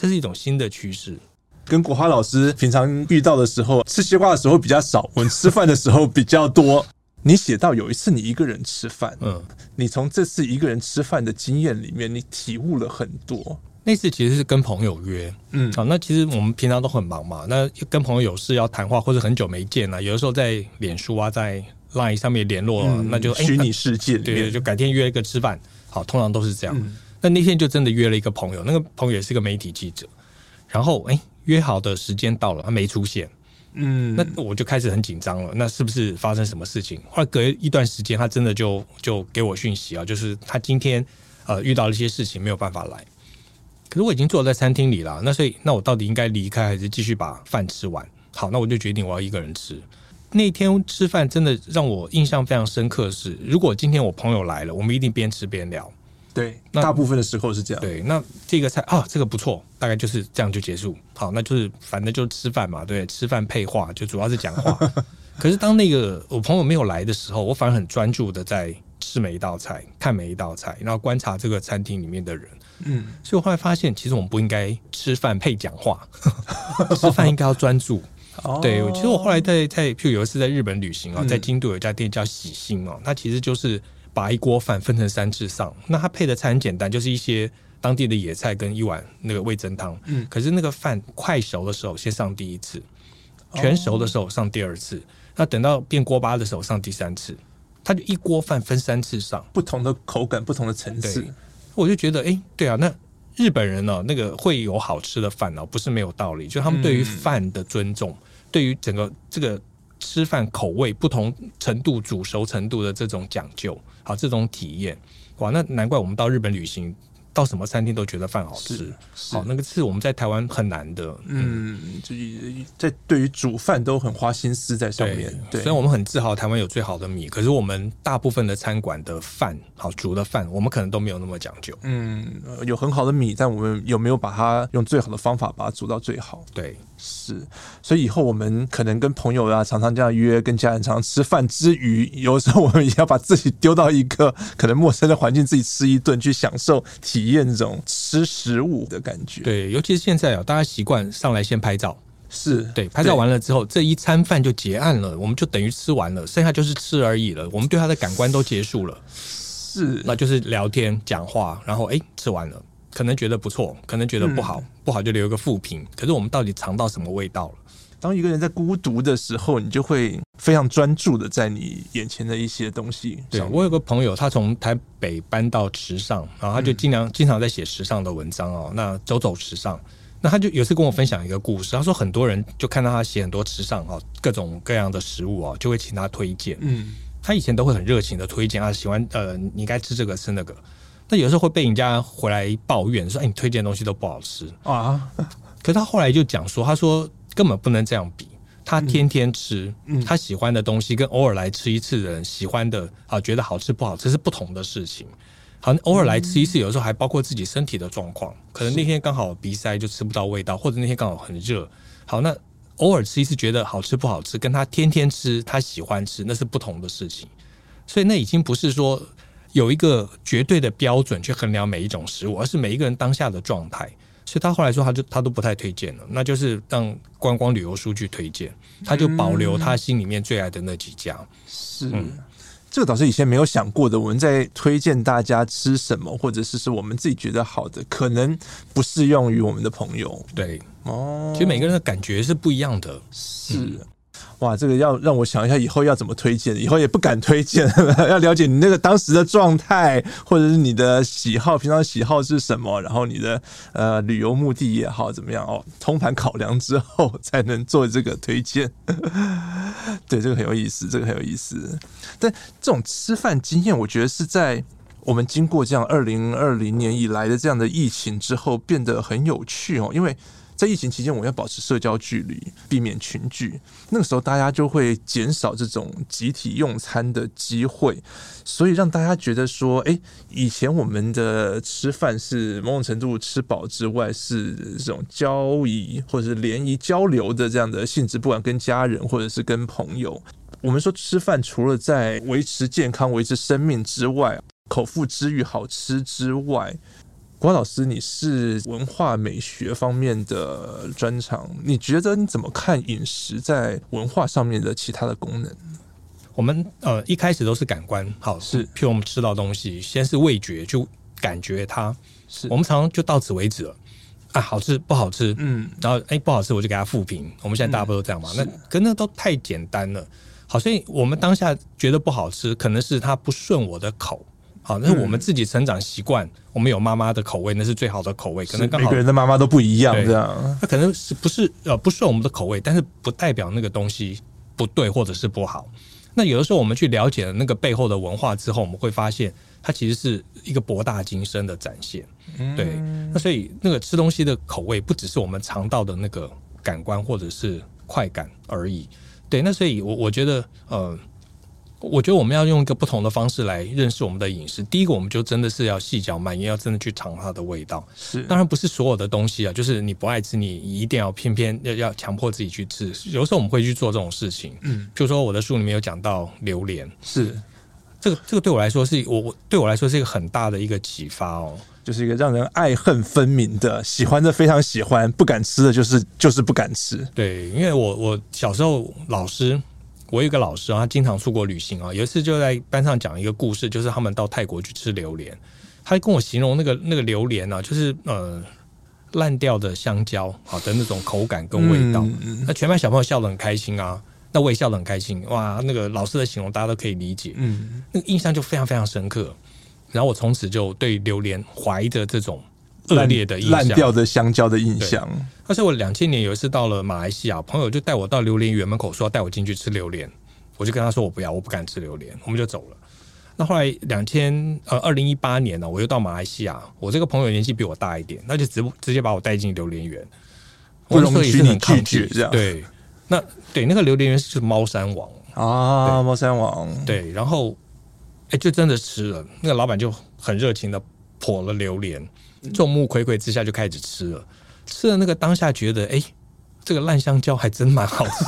这是一种新的趋势。跟国华老师平常遇到的时候，吃西瓜的时候比较少，我们吃饭的时候比较多。你写到有一次你一个人吃饭，嗯，你从这次一个人吃饭的经验里面，你体悟了很多。那次其实是跟朋友约，嗯，好，那其实我们平常都很忙嘛，那跟朋友有事要谈话，或者很久没见了，有的时候在脸书啊，在 Line 上面联络，嗯、那就虚拟世界、欸，对，就改天约一个吃饭。好，通常都是这样。嗯、那那天就真的约了一个朋友，那个朋友也是个媒体记者，然后哎、欸，约好的时间到了，他没出现。嗯，那我就开始很紧张了。那是不是发生什么事情？后来隔一段时间，他真的就就给我讯息啊，就是他今天呃遇到了一些事情，没有办法来。可是我已经坐在餐厅里了，那所以那我到底应该离开还是继续把饭吃完？好，那我就决定我要一个人吃。那天吃饭真的让我印象非常深刻的是，如果今天我朋友来了，我们一定边吃边聊。对，那大部分的时候是这样。对，那这个菜啊，这个不错，大概就是这样就结束。好，那就是反正就吃饭嘛，对，吃饭配话，就主要是讲话。可是当那个我朋友没有来的时候，我反而很专注的在吃每一道菜，看每一道菜，然后观察这个餐厅里面的人。嗯，所以我后来发现，其实我们不应该吃饭配讲话，吃饭应该要专注。哦，对，其实我后来在在，譬如有一次在日本旅行啊，在京都有一家店叫喜星哦，它其实就是。把一锅饭分成三次上，那它配的菜很简单，就是一些当地的野菜跟一碗那个味增汤。嗯，可是那个饭快熟的时候先上第一次，全熟的时候上第二次，哦、那等到变锅巴的时候上第三次，它就一锅饭分三次上，不同的口感，不同的层次。我就觉得，哎、欸，对啊，那日本人呢、喔，那个会有好吃的饭哦、喔，不是没有道理，就他们对于饭的尊重，嗯、对于整个这个吃饭口味不同程度、煮熟程度的这种讲究。好，这种体验，哇，那难怪我们到日本旅行，到什么餐厅都觉得饭好吃。好，那个是我们在台湾很难的。嗯，就在对于煮饭都很花心思在上面。对，虽然我们很自豪台湾有最好的米，可是我们大部分的餐馆的饭，好煮的饭，我们可能都没有那么讲究。嗯，有很好的米，但我们有没有把它用最好的方法把它煮到最好？对。是，所以以后我们可能跟朋友啊，常常这样约，跟家人常常吃饭之余，有时候我们也要把自己丢到一个 可能陌生的环境，自己吃一顿，去享受、体验这种吃食物的感觉。对，尤其是现在啊，大家习惯上来先拍照，是对，拍照完了之后，这一餐饭就结案了，我们就等于吃完了，剩下就是吃而已了。我们对他的感官都结束了，是，那就是聊天、讲话，然后哎，吃完了。可能觉得不错，可能觉得不好，嗯、不好就留一个负评。可是我们到底尝到什么味道了？当一个人在孤独的时候，你就会非常专注的在你眼前的一些东西。对，我有个朋友，他从台北搬到池上，然后他就经常、嗯、经常在写时尚的文章哦。那走走时尚，那他就有次跟我分享一个故事。他说很多人就看到他写很多时尚哦，各种各样的食物哦，就会请他推荐。嗯，他以前都会很热情的推荐啊，喜欢呃，你该吃这个吃那个。那有时候会被人家回来抱怨说：“哎，你推荐的东西都不好吃啊！”可是他后来就讲说：“他说根本不能这样比，他天天吃，嗯，他喜欢的东西跟偶尔来吃一次的人喜欢的啊，觉得好吃不好吃是不同的事情。好，偶尔来吃一次，有时候还包括自己身体的状况，可能那天刚好鼻塞就吃不到味道，或者那天刚好很热。好，那偶尔吃一次觉得好吃不好吃，跟他天天吃他喜欢吃那是不同的事情。所以那已经不是说有一个绝对的标准去衡量每一种食物，而是每一个人当下的状态。所以他后来说，他就他都不太推荐了，那就是让观光旅游书去推荐，他就保留他心里面最爱的那几家。是。嗯这个倒是以前没有想过的。我们在推荐大家吃什么，或者是是我们自己觉得好的，可能不适用于我们的朋友。对，哦，其实每个人的感觉是不一样的。是。嗯哇，这个要让我想一下，以后要怎么推荐？以后也不敢推荐了。要了解你那个当时的状态，或者是你的喜好，平常喜好是什么？然后你的呃旅游目的也好，怎么样哦？通盘考量之后，才能做这个推荐。对，这个很有意思，这个很有意思。但这种吃饭经验，我觉得是在我们经过这样二零二零年以来的这样的疫情之后，变得很有趣哦，因为。在疫情期间，我要保持社交距离，避免群聚。那个时候，大家就会减少这种集体用餐的机会，所以让大家觉得说，哎，以前我们的吃饭是某种程度吃饱之外，是这种交谊或者是联谊交流的这样的性质，不管跟家人或者是跟朋友。我们说吃饭，除了在维持健康、维持生命之外，口腹之欲、好吃之外。国华老师，你是文化美学方面的专长，你觉得你怎么看饮食在文化上面的其他的功能？我们呃一开始都是感官，好是，譬如我们吃到东西，先是味觉，就感觉它，是。我们常常就到此为止了。啊，好吃不好吃，嗯，然后哎、欸、不好吃我就给他复评，我们现在大部分都这样嘛，嗯、那可那都太简单了，好，所以我们当下觉得不好吃，可能是它不顺我的口。好，那是我们自己成长习惯，嗯，我们有妈妈的口味，那是最好的口味。可能每个人的妈妈都不一样，这样。那可能是不是呃不是我们的口味，但是不代表那个东西不对或者是不好。那有的时候我们去了解了那个背后的文化之后，我们会发现它其实是一个博大精深的展现。对，那所以那个吃东西的口味不只是我们尝到的那个感官或者是快感而已。对，那所以我我觉得呃。我觉得我们要用一个不同的方式来认识我们的饮食。第一个，我们就真的是要细嚼慢咽，要真的去尝它的味道。是，当然不是所有的东西啊，就是你不爱吃，你一定要偏偏要要强迫自己去吃。有时候我们会去做这种事情。嗯，就说我的书里面有讲到榴莲，是这个这个对我来说是我对我来说是一个很大的一个启发哦，就是一个让人爱恨分明的，喜欢的非常喜欢，不敢吃的就是就是不敢吃。对，因为我我小时候老师。我有一个老师啊，他经常出国旅行啊。有一次就在班上讲一个故事，就是他们到泰国去吃榴莲，他跟我形容那个那个榴莲呢、啊，就是呃烂掉的香蕉好的那种口感跟味道。嗯、那全班小朋友笑得很开心啊，那我也笑得很开心。哇，那个老师的形容大家都可以理解，嗯，那个印象就非常非常深刻。然后我从此就对榴莲怀着这种。恶劣的印象，烂掉的香蕉的印象。而且我两千年有一次到了马来西亚，朋友就带我到榴莲园门口，说要带我进去吃榴莲。我就跟他说我不要，我不敢吃榴莲，我们就走了。那后来两千呃二零一八年呢，我又到马来西亚，我这个朋友年纪比我大一点，那就直直接把我带进榴莲园。不容许你拒绝这样。对，那对那个榴莲园是猫山王啊，猫山王。对，然后哎、欸，就真的吃了。那个老板就很热情的剖了榴莲。众目睽睽之下就开始吃了，吃了那个当下觉得，哎、欸，这个烂香蕉还真蛮好吃，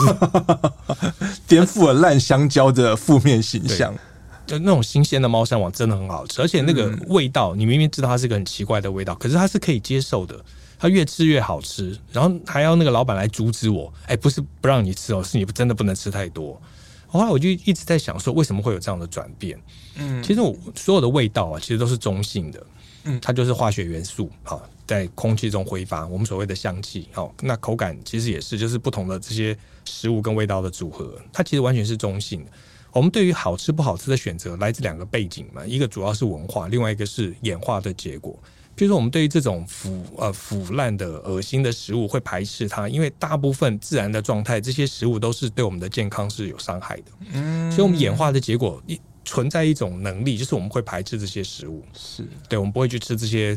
颠覆了烂香蕉的负面形象。就那种新鲜的猫山王真的很好吃，而且那个味道，你明明知道它是个很奇怪的味道，可是它是可以接受的，它越吃越好吃。然后还要那个老板来阻止我，哎、欸，不是不让你吃哦，是你真的不能吃太多。后来我就一直在想说，为什么会有这样的转变？嗯，其实我所有的味道啊，其实都是中性的。嗯，它就是化学元素，好，在空气中挥发，我们所谓的香气，好，那口感其实也是，就是不同的这些食物跟味道的组合，它其实完全是中性的。我们对于好吃不好吃的选择，来自两个背景嘛，一个主要是文化，另外一个是演化的结果。比如说，我们对于这种腐呃腐烂的恶心的食物会排斥它，因为大部分自然的状态，这些食物都是对我们的健康是有伤害的。嗯，所以我们演化的结果一。存在一种能力，就是我们会排斥这些食物，是。对，我们不会去吃这些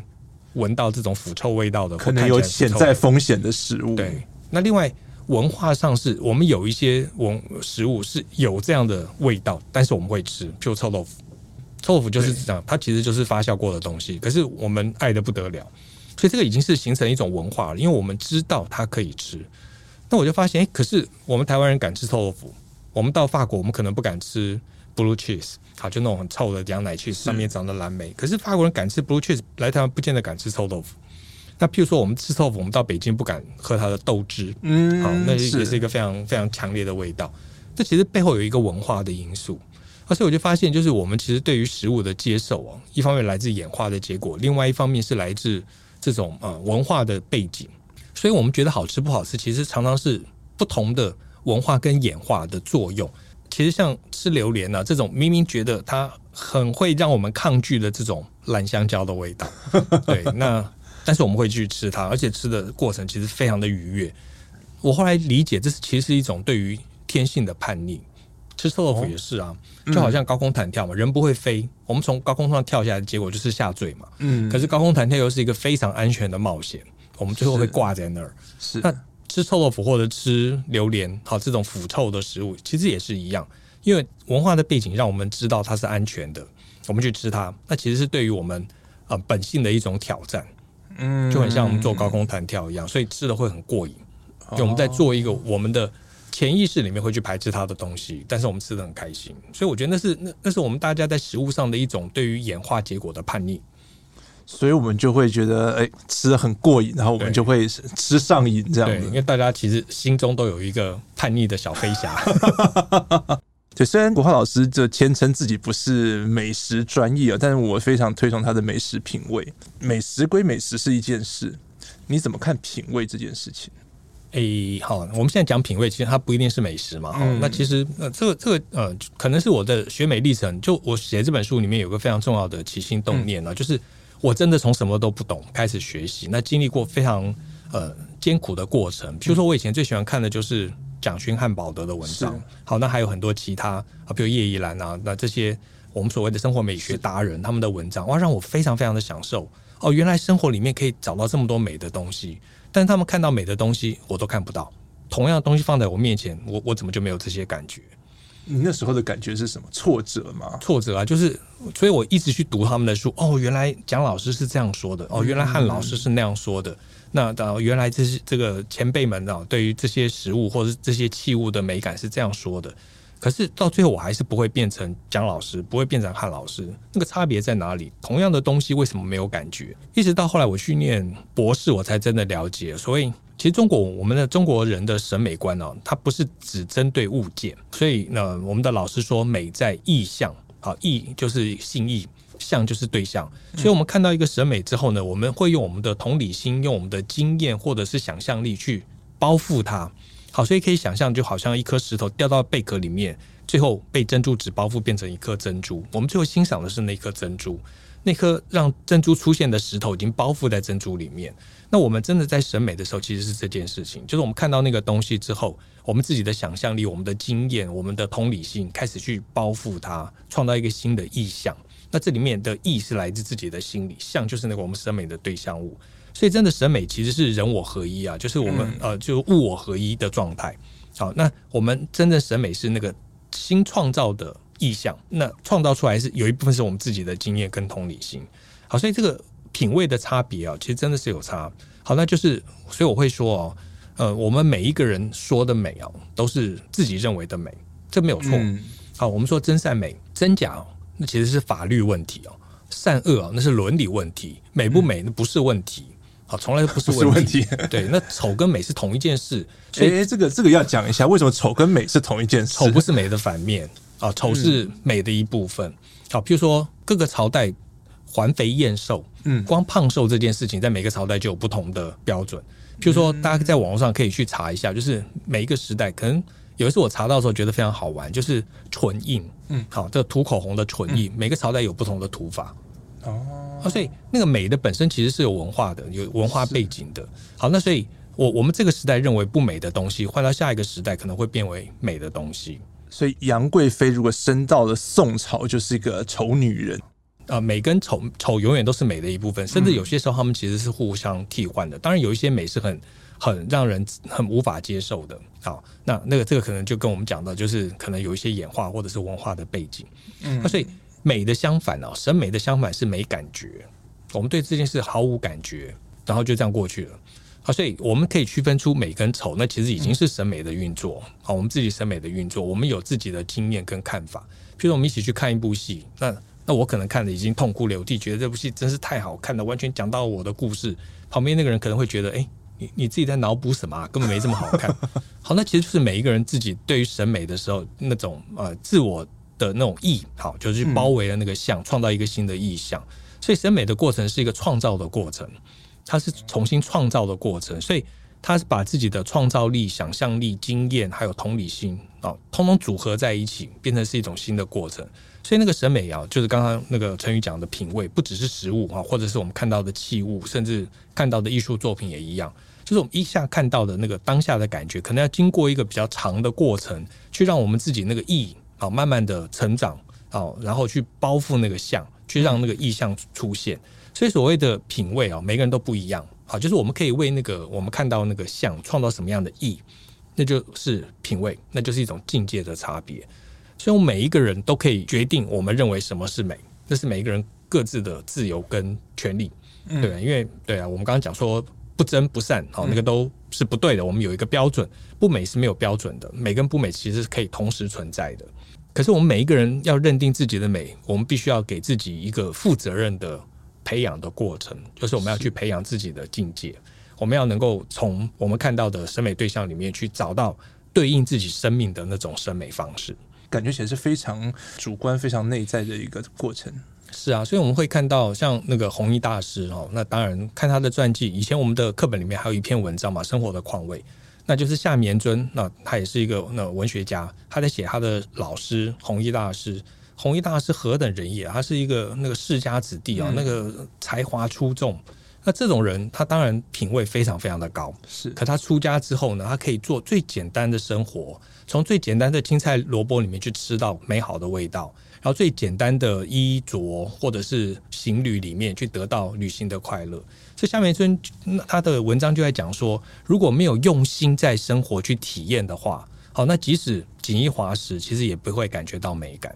闻到这种腐臭味道的，可能有潜在风险的食物。对，那另外文化上是我们有一些文食物是有这样的味道，但是我们会吃，譬如臭豆腐，臭豆腐就是这样，它其实就是发酵过的东西，可是我们爱的不得了，所以这个已经是形成一种文化了，因为我们知道它可以吃。那我就发现，哎，可是我们台湾人敢吃臭豆腐，我们到法国，我们可能不敢吃 blue cheese，好，就那种很臭的羊奶 cheese，上面长的蓝莓。可是法国人敢吃 blue cheese，来台湾不见得敢吃臭豆腐。那譬如说，我们吃臭豆腐，我们到北京不敢喝它的豆汁，嗯，好，那也是一个非常非常强烈的味道。这其实背后有一个文化的因素。而且我就发现，就是我们其实对于食物的接受啊，一方面来自演化的结果，另外一方面是来自这种呃文化的背景。所以我们觉得好吃不好吃，其实常常是不同的文化跟演化的作用。其实像吃榴莲啊这种，明明觉得它很会让我们抗拒的这种烂香蕉的味道，对，那但是我们会去吃它，而且吃的过程其实非常的愉悦。我后来理解，这是其实是一种对于天性的叛逆。吃臭豆腐也是啊。哦就好像高空弹跳嘛，人不会飞，我们从高空上跳下来的结果就是下坠嘛。嗯，可是高空弹跳又是一个非常安全的冒险，我们最后会挂在那儿。是，那吃臭豆腐或者吃榴莲，好，这种腐臭的食物，其实也是一样，因为文化的背景让我们知道它是安全的，我们去吃它，那其实是对于我们呃本性的一种挑战。嗯，就很像我们做高空弹跳一样，所以吃的会很过瘾。就我们在做一个我们的。潜意识里面会去排斥它的东西，但是我们吃的很开心，所以我觉得那是那那是我们大家在食物上的一种对于演化结果的叛逆，所以我们就会觉得哎、欸、吃的很过瘾，然后我们就会吃上瘾这样子。因为大家其实心中都有一个叛逆的小飞侠。对，虽然国华老师这谦称自己不是美食专业啊，但是我非常推崇他的美食品味。美食归美食是一件事，你怎么看品味这件事情？诶、欸，好，我们现在讲品味，其实它不一定是美食嘛。嗯、那其实呃，这个这个呃，可能是我的学美历程。就我写这本书里面有个非常重要的起心动念呢，嗯、就是我真的从什么都不懂开始学习，那经历过非常呃艰苦的过程。比如说，我以前最喜欢看的就是蒋勋汉宝德的文章。好，那还有很多其他啊，比如叶怡兰啊，那这些我们所谓的生活美学达人他们的文章，哇，让我非常非常的享受。哦，原来生活里面可以找到这么多美的东西。但是他们看到美的东西，我都看不到。同样的东西放在我面前，我我怎么就没有这些感觉？你那时候的感觉是什么？挫折吗？挫折啊，就是，所以我一直去读他们的书。哦，原来蒋老师是这样说的。哦，原来汉老师是那样说的。嗯、那呃，原来这是这个前辈们啊，对于这些食物或者这些器物的美感是这样说的。可是到最后，我还是不会变成蒋老师，不会变成汉老师。那个差别在哪里？同样的东西，为什么没有感觉？一直到后来我训练博士，我才真的了解。所以，其实中国我们的中国人的审美观呢，它不是只针对物件。所以呢，我们的老师说，美在意象。好，意就是心意，象就是对象。所以我们看到一个审美之后呢，我们会用我们的同理心，用我们的经验或者是想象力去包覆它。好，所以可以想象，就好像一颗石头掉到贝壳里面，最后被珍珠纸包覆，变成一颗珍珠。我们最后欣赏的是那颗珍珠，那颗让珍珠出现的石头已经包覆在珍珠里面。那我们真的在审美的时候，其实是这件事情，就是我们看到那个东西之后，我们自己的想象力、我们的经验、我们的同理心，开始去包覆它，创造一个新的意象。那这里面的意是来自自己的心理，像就是那个我们审美的对象物。所以，真的审美其实是人我合一啊，就是我们、嗯、呃，就物我合一的状态。好，那我们真正审美是那个新创造的意象，那创造出来是有一部分是我们自己的经验跟同理心。好，所以这个品味的差别啊，其实真的是有差。好，那就是所以我会说哦，呃，我们每一个人说的美啊，都是自己认为的美，这没有错。嗯、好，我们说真善美、真假哦，那其实是法律问题哦，善恶啊，那是伦理问题，美不美那不是问题。好从来都不是问题。对，那丑跟美是同一件事。所以，欸、这个这个要讲一下，为什么丑跟美是同一件事？丑不是美的反面啊，丑是美的一部分。好，譬如说各个朝代环肥燕瘦，嗯，光胖瘦这件事情，在每个朝代就有不同的标准。譬如说，大家在网络上可以去查一下，就是每一个时代，可能有一次我查到的时候觉得非常好玩，就是唇印，嗯，好，这涂口红的唇印，每个朝代有不同的涂法。哦，所以那个美的本身其实是有文化的，有文化背景的。好，那所以我我们这个时代认为不美的东西，换到下一个时代可能会变为美的东西。所以杨贵妃如果生到了宋朝，就是一个丑女人啊。美跟丑，丑永远都是美的一部分，甚至有些时候他们其实是互相替换的。当然，有一些美是很很让人很无法接受的。好，那那个这个可能就跟我们讲的，就是可能有一些演化或者是文化的背景。嗯，那所以。美的相反啊，审美的相反是没感觉。我们对这件事毫无感觉，然后就这样过去了。好，所以我们可以区分出美跟丑，那其实已经是审美的运作。好，我们自己审美的运作，我们有自己的经验跟看法。譬如我们一起去看一部戏，那那我可能看的已经痛哭流涕，觉得这部戏真是太好看了，完全讲到我的故事。旁边那个人可能会觉得，哎、欸，你你自己在脑补什么啊？根本没这么好看。好，那其实就是每一个人自己对于审美的时候那种呃自我的那种意，好，就是去包围了那个像，创造一个新的意象。所以审美的过程是一个创造的过程。它是重新创造的过程，所以他是把自己的创造力、想象力、经验还有同理心啊，通通组合在一起，变成是一种新的过程。所以那个审美啊，就是刚刚那个成语讲的品味，不只是食物啊，或者是我们看到的器物，甚至看到的艺术作品也一样。就是我们一下看到的那个当下的感觉，可能要经过一个比较长的过程，去让我们自己那个意啊，慢慢的成长啊，然后去包覆那个像，去让那个意象出现。所以所谓的品味啊，每个人都不一样。啊，就是我们可以为那个我们看到那个像创造什么样的意，那就是品味，那就是一种境界的差别。所以，我们每一个人都可以决定我们认为什么是美，这是每一个人各自的自由跟权利，对吧？因为对啊，我们刚刚讲说不争不善，好，那个都是不对的。我们有一个标准，不美是没有标准的，美跟不美其实是可以同时存在的。可是，我们每一个人要认定自己的美，我们必须要给自己一个负责任的。培养的过程，就是我们要去培养自己的境界。我们要能够从我们看到的审美对象里面去找到对应自己生命的那种审美方式。感觉起来是非常主观、非常内在的一个过程。是啊，所以我们会看到像那个弘一大师哦，那当然看他的传记。以前我们的课本里面还有一篇文章嘛，《生活的况味》，那就是夏眠尊，那他也是一个那文学家，他在写他的老师弘一大师。弘一大师何等人也，他是一个那个世家子弟啊，那个才华出众。那这种人，他当然品味非常非常的高。是，可他出家之后呢，他可以做最简单的生活，从最简单的青菜萝卜里面去吃到美好的味道，然后最简单的衣着或者是行旅里面去得到旅行的快乐。所以夏丏尊他的文章就在讲说，如果没有用心在生活去体验的话，好，那即使锦衣华食，其实也不会感觉到美感。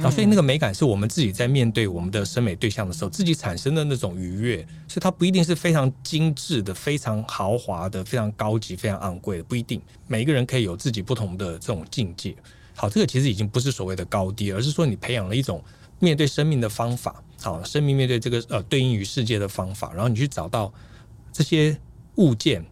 啊，所以那个美感是我们自己在面对我们的审美对象的时候，自己产生的那种愉悦。所以它不一定是非常精致的、非常豪华的、非常高级、非常昂贵的，不一定。每一个人可以有自己不同的这种境界。好，这个其实已经不是所谓的高低，而是说你培养了一种面对生命的方法。好，生命面对这个呃对应于世界的方法，然后你去找到这些物件，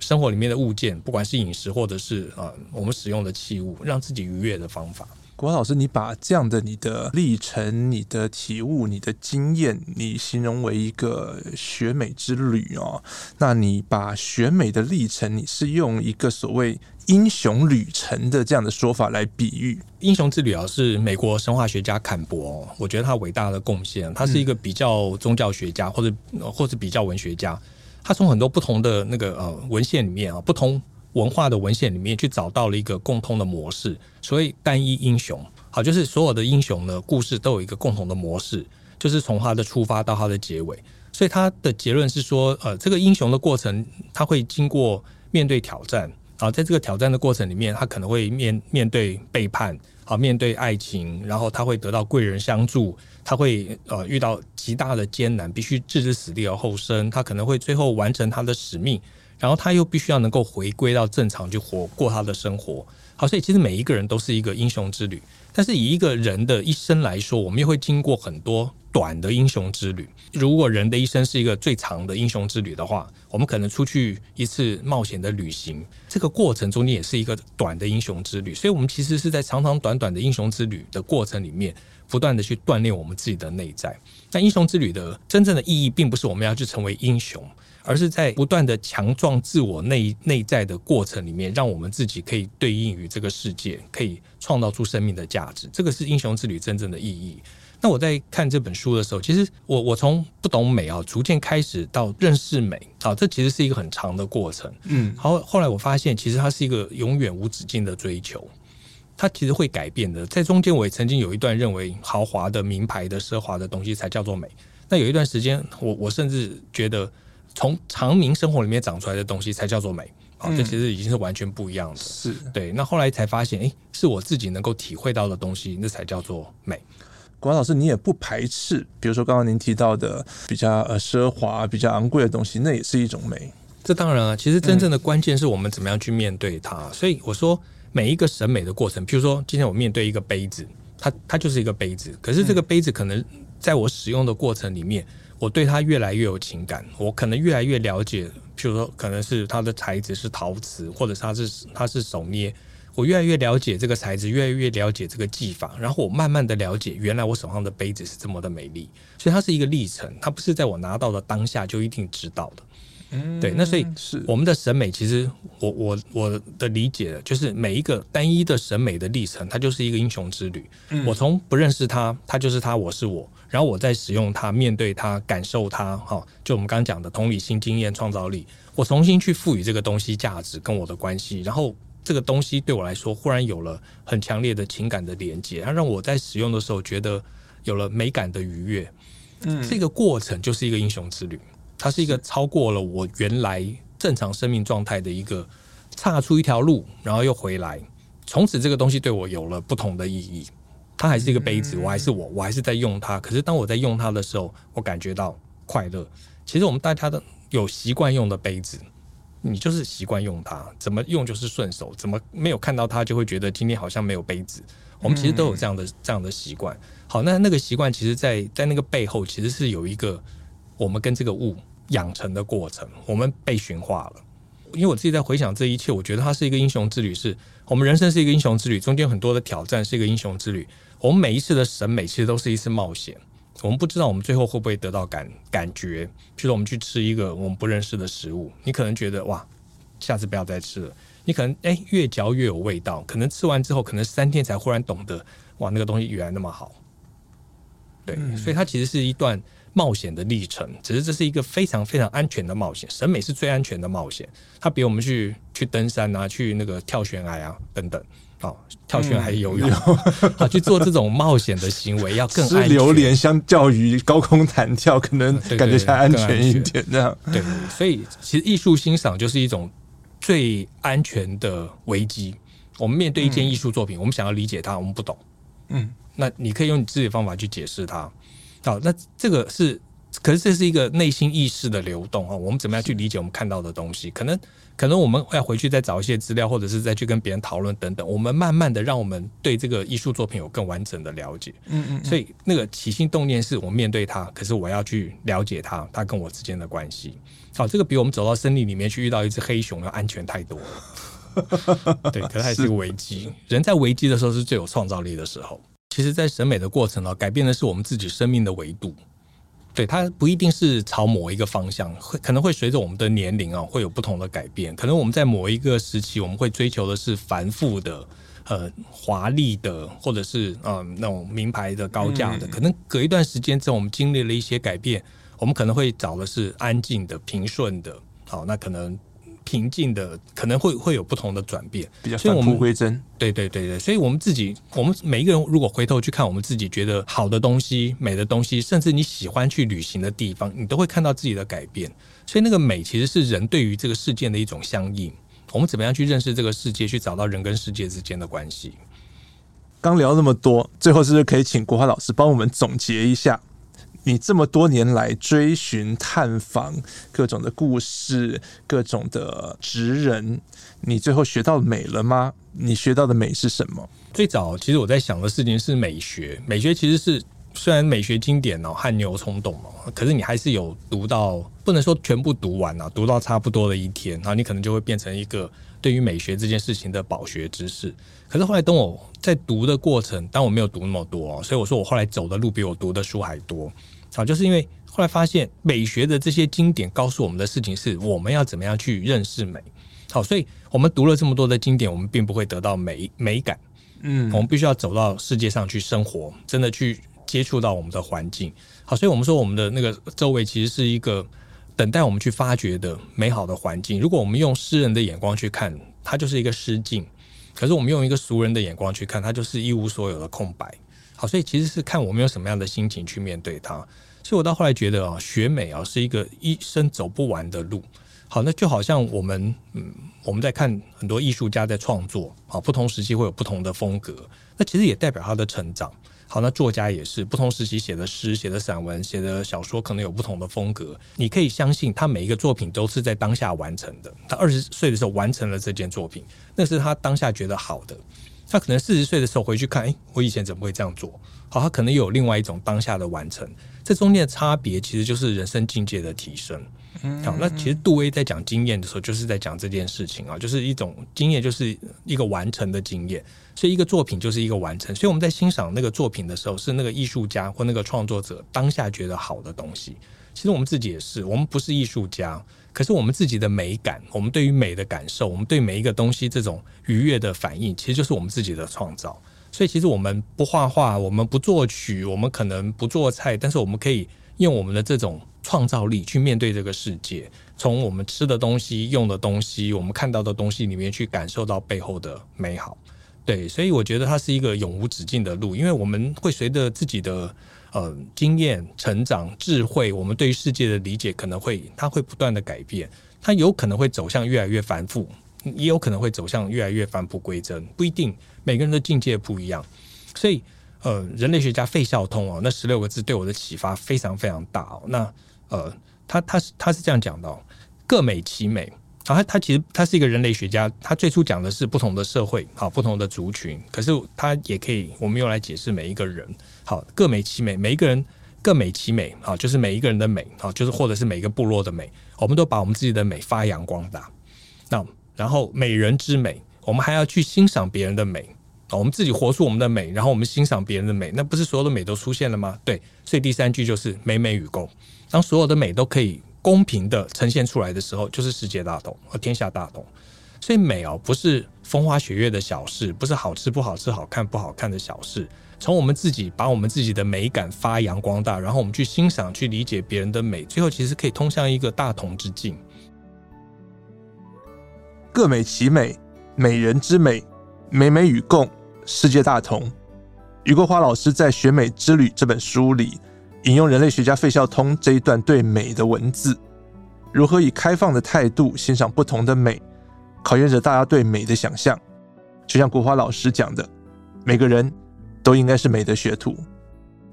生活里面的物件，不管是饮食或者是呃我们使用的器物，让自己愉悦的方法。国老师，你把这样的你的历程、你的体悟、你的经验，你形容为一个学美之旅哦。那你把学美的历程，你是用一个所谓英雄旅程的这样的说法来比喻。英雄之旅啊，是美国神话学家坎伯，我觉得他伟大的贡献。他是一个比较宗教学家，或者或者比较文学家。他从很多不同的那个呃文献里面啊，不同。文化的文献里面去找到了一个共通的模式，所以单一英雄，好，就是所有的英雄呢，故事都有一个共同的模式，就是从他的出发到他的结尾。所以他的结论是说，呃，这个英雄的过程，他会经过面对挑战，啊，在这个挑战的过程里面，他可能会面面对背叛，啊，面对爱情，然后他会得到贵人相助，他会呃遇到极大的艰难，必须置之死地而后生，他可能会最后完成他的使命。然后他又必须要能够回归到正常去活过他的生活，好，所以其实每一个人都是一个英雄之旅。但是以一个人的一生来说，我们又会经过很多短的英雄之旅。如果人的一生是一个最长的英雄之旅的话，我们可能出去一次冒险的旅行，这个过程中间也是一个短的英雄之旅。所以，我们其实是在长长短短的英雄之旅的过程里面，不断的去锻炼我们自己的内在。但英雄之旅的真正的意义，并不是我们要去成为英雄。而是在不断的强壮自我内内在的过程里面，让我们自己可以对应于这个世界，可以创造出生命的价值。这个是英雄之旅真正的意义。那我在看这本书的时候，其实我我从不懂美啊，逐渐开始到认识美啊，这其实是一个很长的过程。嗯，好，后来我发现，其实它是一个永远无止境的追求，它其实会改变的。在中间，我也曾经有一段认为豪华的、名牌的、奢华的东西才叫做美。那有一段时间，我我甚至觉得。从长明生活里面长出来的东西才叫做美啊！这其实已经是完全不一样的。是对。那后来才发现，哎，是我自己能够体会到的东西，那才叫做美。国老师，你也不排斥，比如说刚刚您提到的比较呃奢华、比较昂贵的东西，那也是一种美。这当然了，其实真正的关键是我们怎么样去面对它。嗯、所以我说，每一个审美的过程，譬如说，今天我面对一个杯子，它它就是一个杯子，可是这个杯子可能在我使用的过程里面，我对它越来越有情感，我可能越来越了解，譬如说，可能是它的材质是陶瓷，或者是它是它是手捏。我越来越了解这个材质，越来越了解这个技法，然后我慢慢的了解，原来我手上的杯子是这么的美丽，所以它是一个历程，它不是在我拿到的当下就一定知道的。嗯，对，那所以是我们的审美，其实我我我的理解就是每一个单一的审美的历程，它就是一个英雄之旅。嗯，我从不认识他，他就是他，我是我，然后我在使用它，面对它，感受它，哈，就我们刚刚讲的同理心、经验、创造力，我重新去赋予这个东西价值跟我的关系，然后。这个东西对我来说，忽然有了很强烈的情感的连接，它让我在使用的时候觉得有了美感的愉悦。嗯，这个过程就是一个英雄之旅，它是一个超过了我原来正常生命状态的一个岔出一条路，然后又回来。从此，这个东西对我有了不同的意义。它还是一个杯子，我还是我，我还是在用它。可是当我在用它的时候，我感觉到快乐。其实我们大家都有习惯用的杯子。你就是习惯用它，怎么用就是顺手，怎么没有看到它就会觉得今天好像没有杯子。我们其实都有这样的这样的习惯。好，那那个习惯其实在，在在那个背后，其实是有一个我们跟这个物养成的过程，我们被驯化了。因为我自己在回想这一切，我觉得它是一个英雄之旅，是我们人生是一个英雄之旅，中间很多的挑战是一个英雄之旅。我们每一次的审美其实都是一次冒险。我们不知道我们最后会不会得到感感觉。譬如我们去吃一个我们不认识的食物，你可能觉得哇，下次不要再吃了。你可能哎，越嚼越有味道，可能吃完之后，可能三天才忽然懂得哇，那个东西原来那么好。对，嗯、所以它其实是一段冒险的历程，只是这是一个非常非常安全的冒险。审美是最安全的冒险，它比我们去去登山啊，去那个跳悬崖啊等等。哦，跳悬还游泳，好、嗯、去做这种冒险的行为要更安全。吃榴莲相较于高空弹跳，可能感觉才安全一点。这样对，所以其实艺术欣赏就是一种最安全的危机。我们面对一件艺术作品，嗯、我们想要理解它，我们不懂。嗯，那你可以用你自己的方法去解释它。好，那这个是，可是这是一个内心意识的流动啊。我们怎么样去理解我们看到的东西？可能。可能我们要回去再找一些资料，或者是再去跟别人讨论等等。我们慢慢的让我们对这个艺术作品有更完整的了解。嗯嗯。所以那个起心动念是我面对它，可是我要去了解它，它跟我之间的关系。好，这个比我们走到森林里面去遇到一只黑熊要安全太多了。对，可是还是一个危机。人在危机的时候是最有创造力的时候。其实，在审美的过程呢，改变的是我们自己生命的维度。对，它不一定是朝某一个方向，会可能会随着我们的年龄啊，会有不同的改变。可能我们在某一个时期，我们会追求的是繁复的、呃华丽的，或者是嗯、呃、那种名牌的、高价的。可能隔一段时间之后，我们经历了一些改变，我们可能会找的是安静的、平顺的。好，那可能。平静的可能会会有不同的转变，比较返璞归真。对对对对，所以我们自己，我们每一个人如果回头去看我们自己觉得好的东西、美的东西，甚至你喜欢去旅行的地方，你都会看到自己的改变。所以那个美其实是人对于这个事件的一种相应。我们怎么样去认识这个世界，去找到人跟世界之间的关系？刚聊那么多，最后是不是可以请国华老师帮我们总结一下？你这么多年来追寻、探访各种的故事、各种的职人，你最后学到美了吗？你学到的美是什么？最早其实我在想的事情是美学。美学其实是虽然美学经典哦，汗牛充栋哦，可是你还是有读到，不能说全部读完啊，读到差不多的一天，然后你可能就会变成一个对于美学这件事情的饱学知识。可是后来等我在读的过程，当我没有读那么多，所以我说我后来走的路比我读的书还多。好，就是因为后来发现美学的这些经典告诉我们的事情是，我们要怎么样去认识美。好，所以我们读了这么多的经典，我们并不会得到美美感。嗯，我们必须要走到世界上去生活，真的去接触到我们的环境。好，所以我们说我们的那个周围其实是一个等待我们去发掘的美好的环境。如果我们用诗人的眼光去看，它就是一个诗境；可是我们用一个俗人的眼光去看，它就是一无所有的空白。好，所以其实是看我们有什么样的心情去面对它。所以我到后来觉得啊，学美啊是一个一生走不完的路。好，那就好像我们嗯，我们在看很多艺术家在创作啊，不同时期会有不同的风格。那其实也代表他的成长。好，那作家也是不同时期写的诗、写的散文、写的小说，可能有不同的风格。你可以相信，他每一个作品都是在当下完成的。他二十岁的时候完成了这件作品，那是他当下觉得好的。他可能四十岁的时候回去看，哎，我以前怎么会这样做？好，他可能有另外一种当下的完成。这中间的差别，其实就是人生境界的提升。好，那其实杜威在讲经验的时候，就是在讲这件事情啊，就是一种经验，就是一个完成的经验。所以一个作品就是一个完成。所以我们在欣赏那个作品的时候，是那个艺术家或那个创作者当下觉得好的东西。其实我们自己也是，我们不是艺术家，可是我们自己的美感，我们对于美的感受，我们对每一个东西这种愉悦的反应，其实就是我们自己的创造。所以其实我们不画画，我们不作曲，我们可能不做菜，但是我们可以用我们的这种。创造力去面对这个世界，从我们吃的东西、用的东西、我们看到的东西里面去感受到背后的美好。对，所以我觉得它是一个永无止境的路，因为我们会随着自己的呃经验、成长、智慧，我们对于世界的理解可能会它会不断的改变，它有可能会走向越来越繁复，也有可能会走向越来越返璞归真，不一定，每个人的境界不一样，所以呃，人类学家费孝通哦，那十六个字对我的启发非常非常大哦，那。呃，他他是他是这样讲的，各美其美。啊，他他其实他是一个人类学家，他最初讲的是不同的社会，好，不同的族群。可是他也可以，我们用来解释每一个人。好，各美其美，每一个人各美其美，好，就是每一个人的美，好，就是或者是每一个部落的美，我们都把我们自己的美发扬光大。那然后美人之美，我们还要去欣赏别人的美，我们自己活出我们的美，然后我们欣赏别人的美，那不是所有的美都出现了吗？对，所以第三句就是美美与共。当所有的美都可以公平的呈现出来的时候，就是世界大同和天下大同。所以美哦，不是风花雪月的小事，不是好吃不好吃、好看不好看的小事。从我们自己把我们自己的美感发扬光大，然后我们去欣赏、去理解别人的美，最后其实可以通向一个大同之境。各美其美，美人之美，美美与共，世界大同。余国华老师在《学美之旅》这本书里。引用人类学家费孝通这一段对美的文字，如何以开放的态度欣赏不同的美，考验着大家对美的想象。就像国华老师讲的，每个人都应该是美的学徒。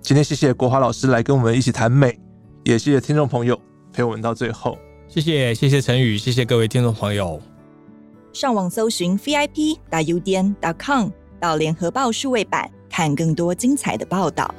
今天谢谢国华老师来跟我们一起谈美，也谢谢听众朋友陪我们到最后。谢谢，谢谢陈宇，谢谢各位听众朋友。上网搜寻 vip 打 udn 点 com 到联合报数位版，看更多精彩的报道。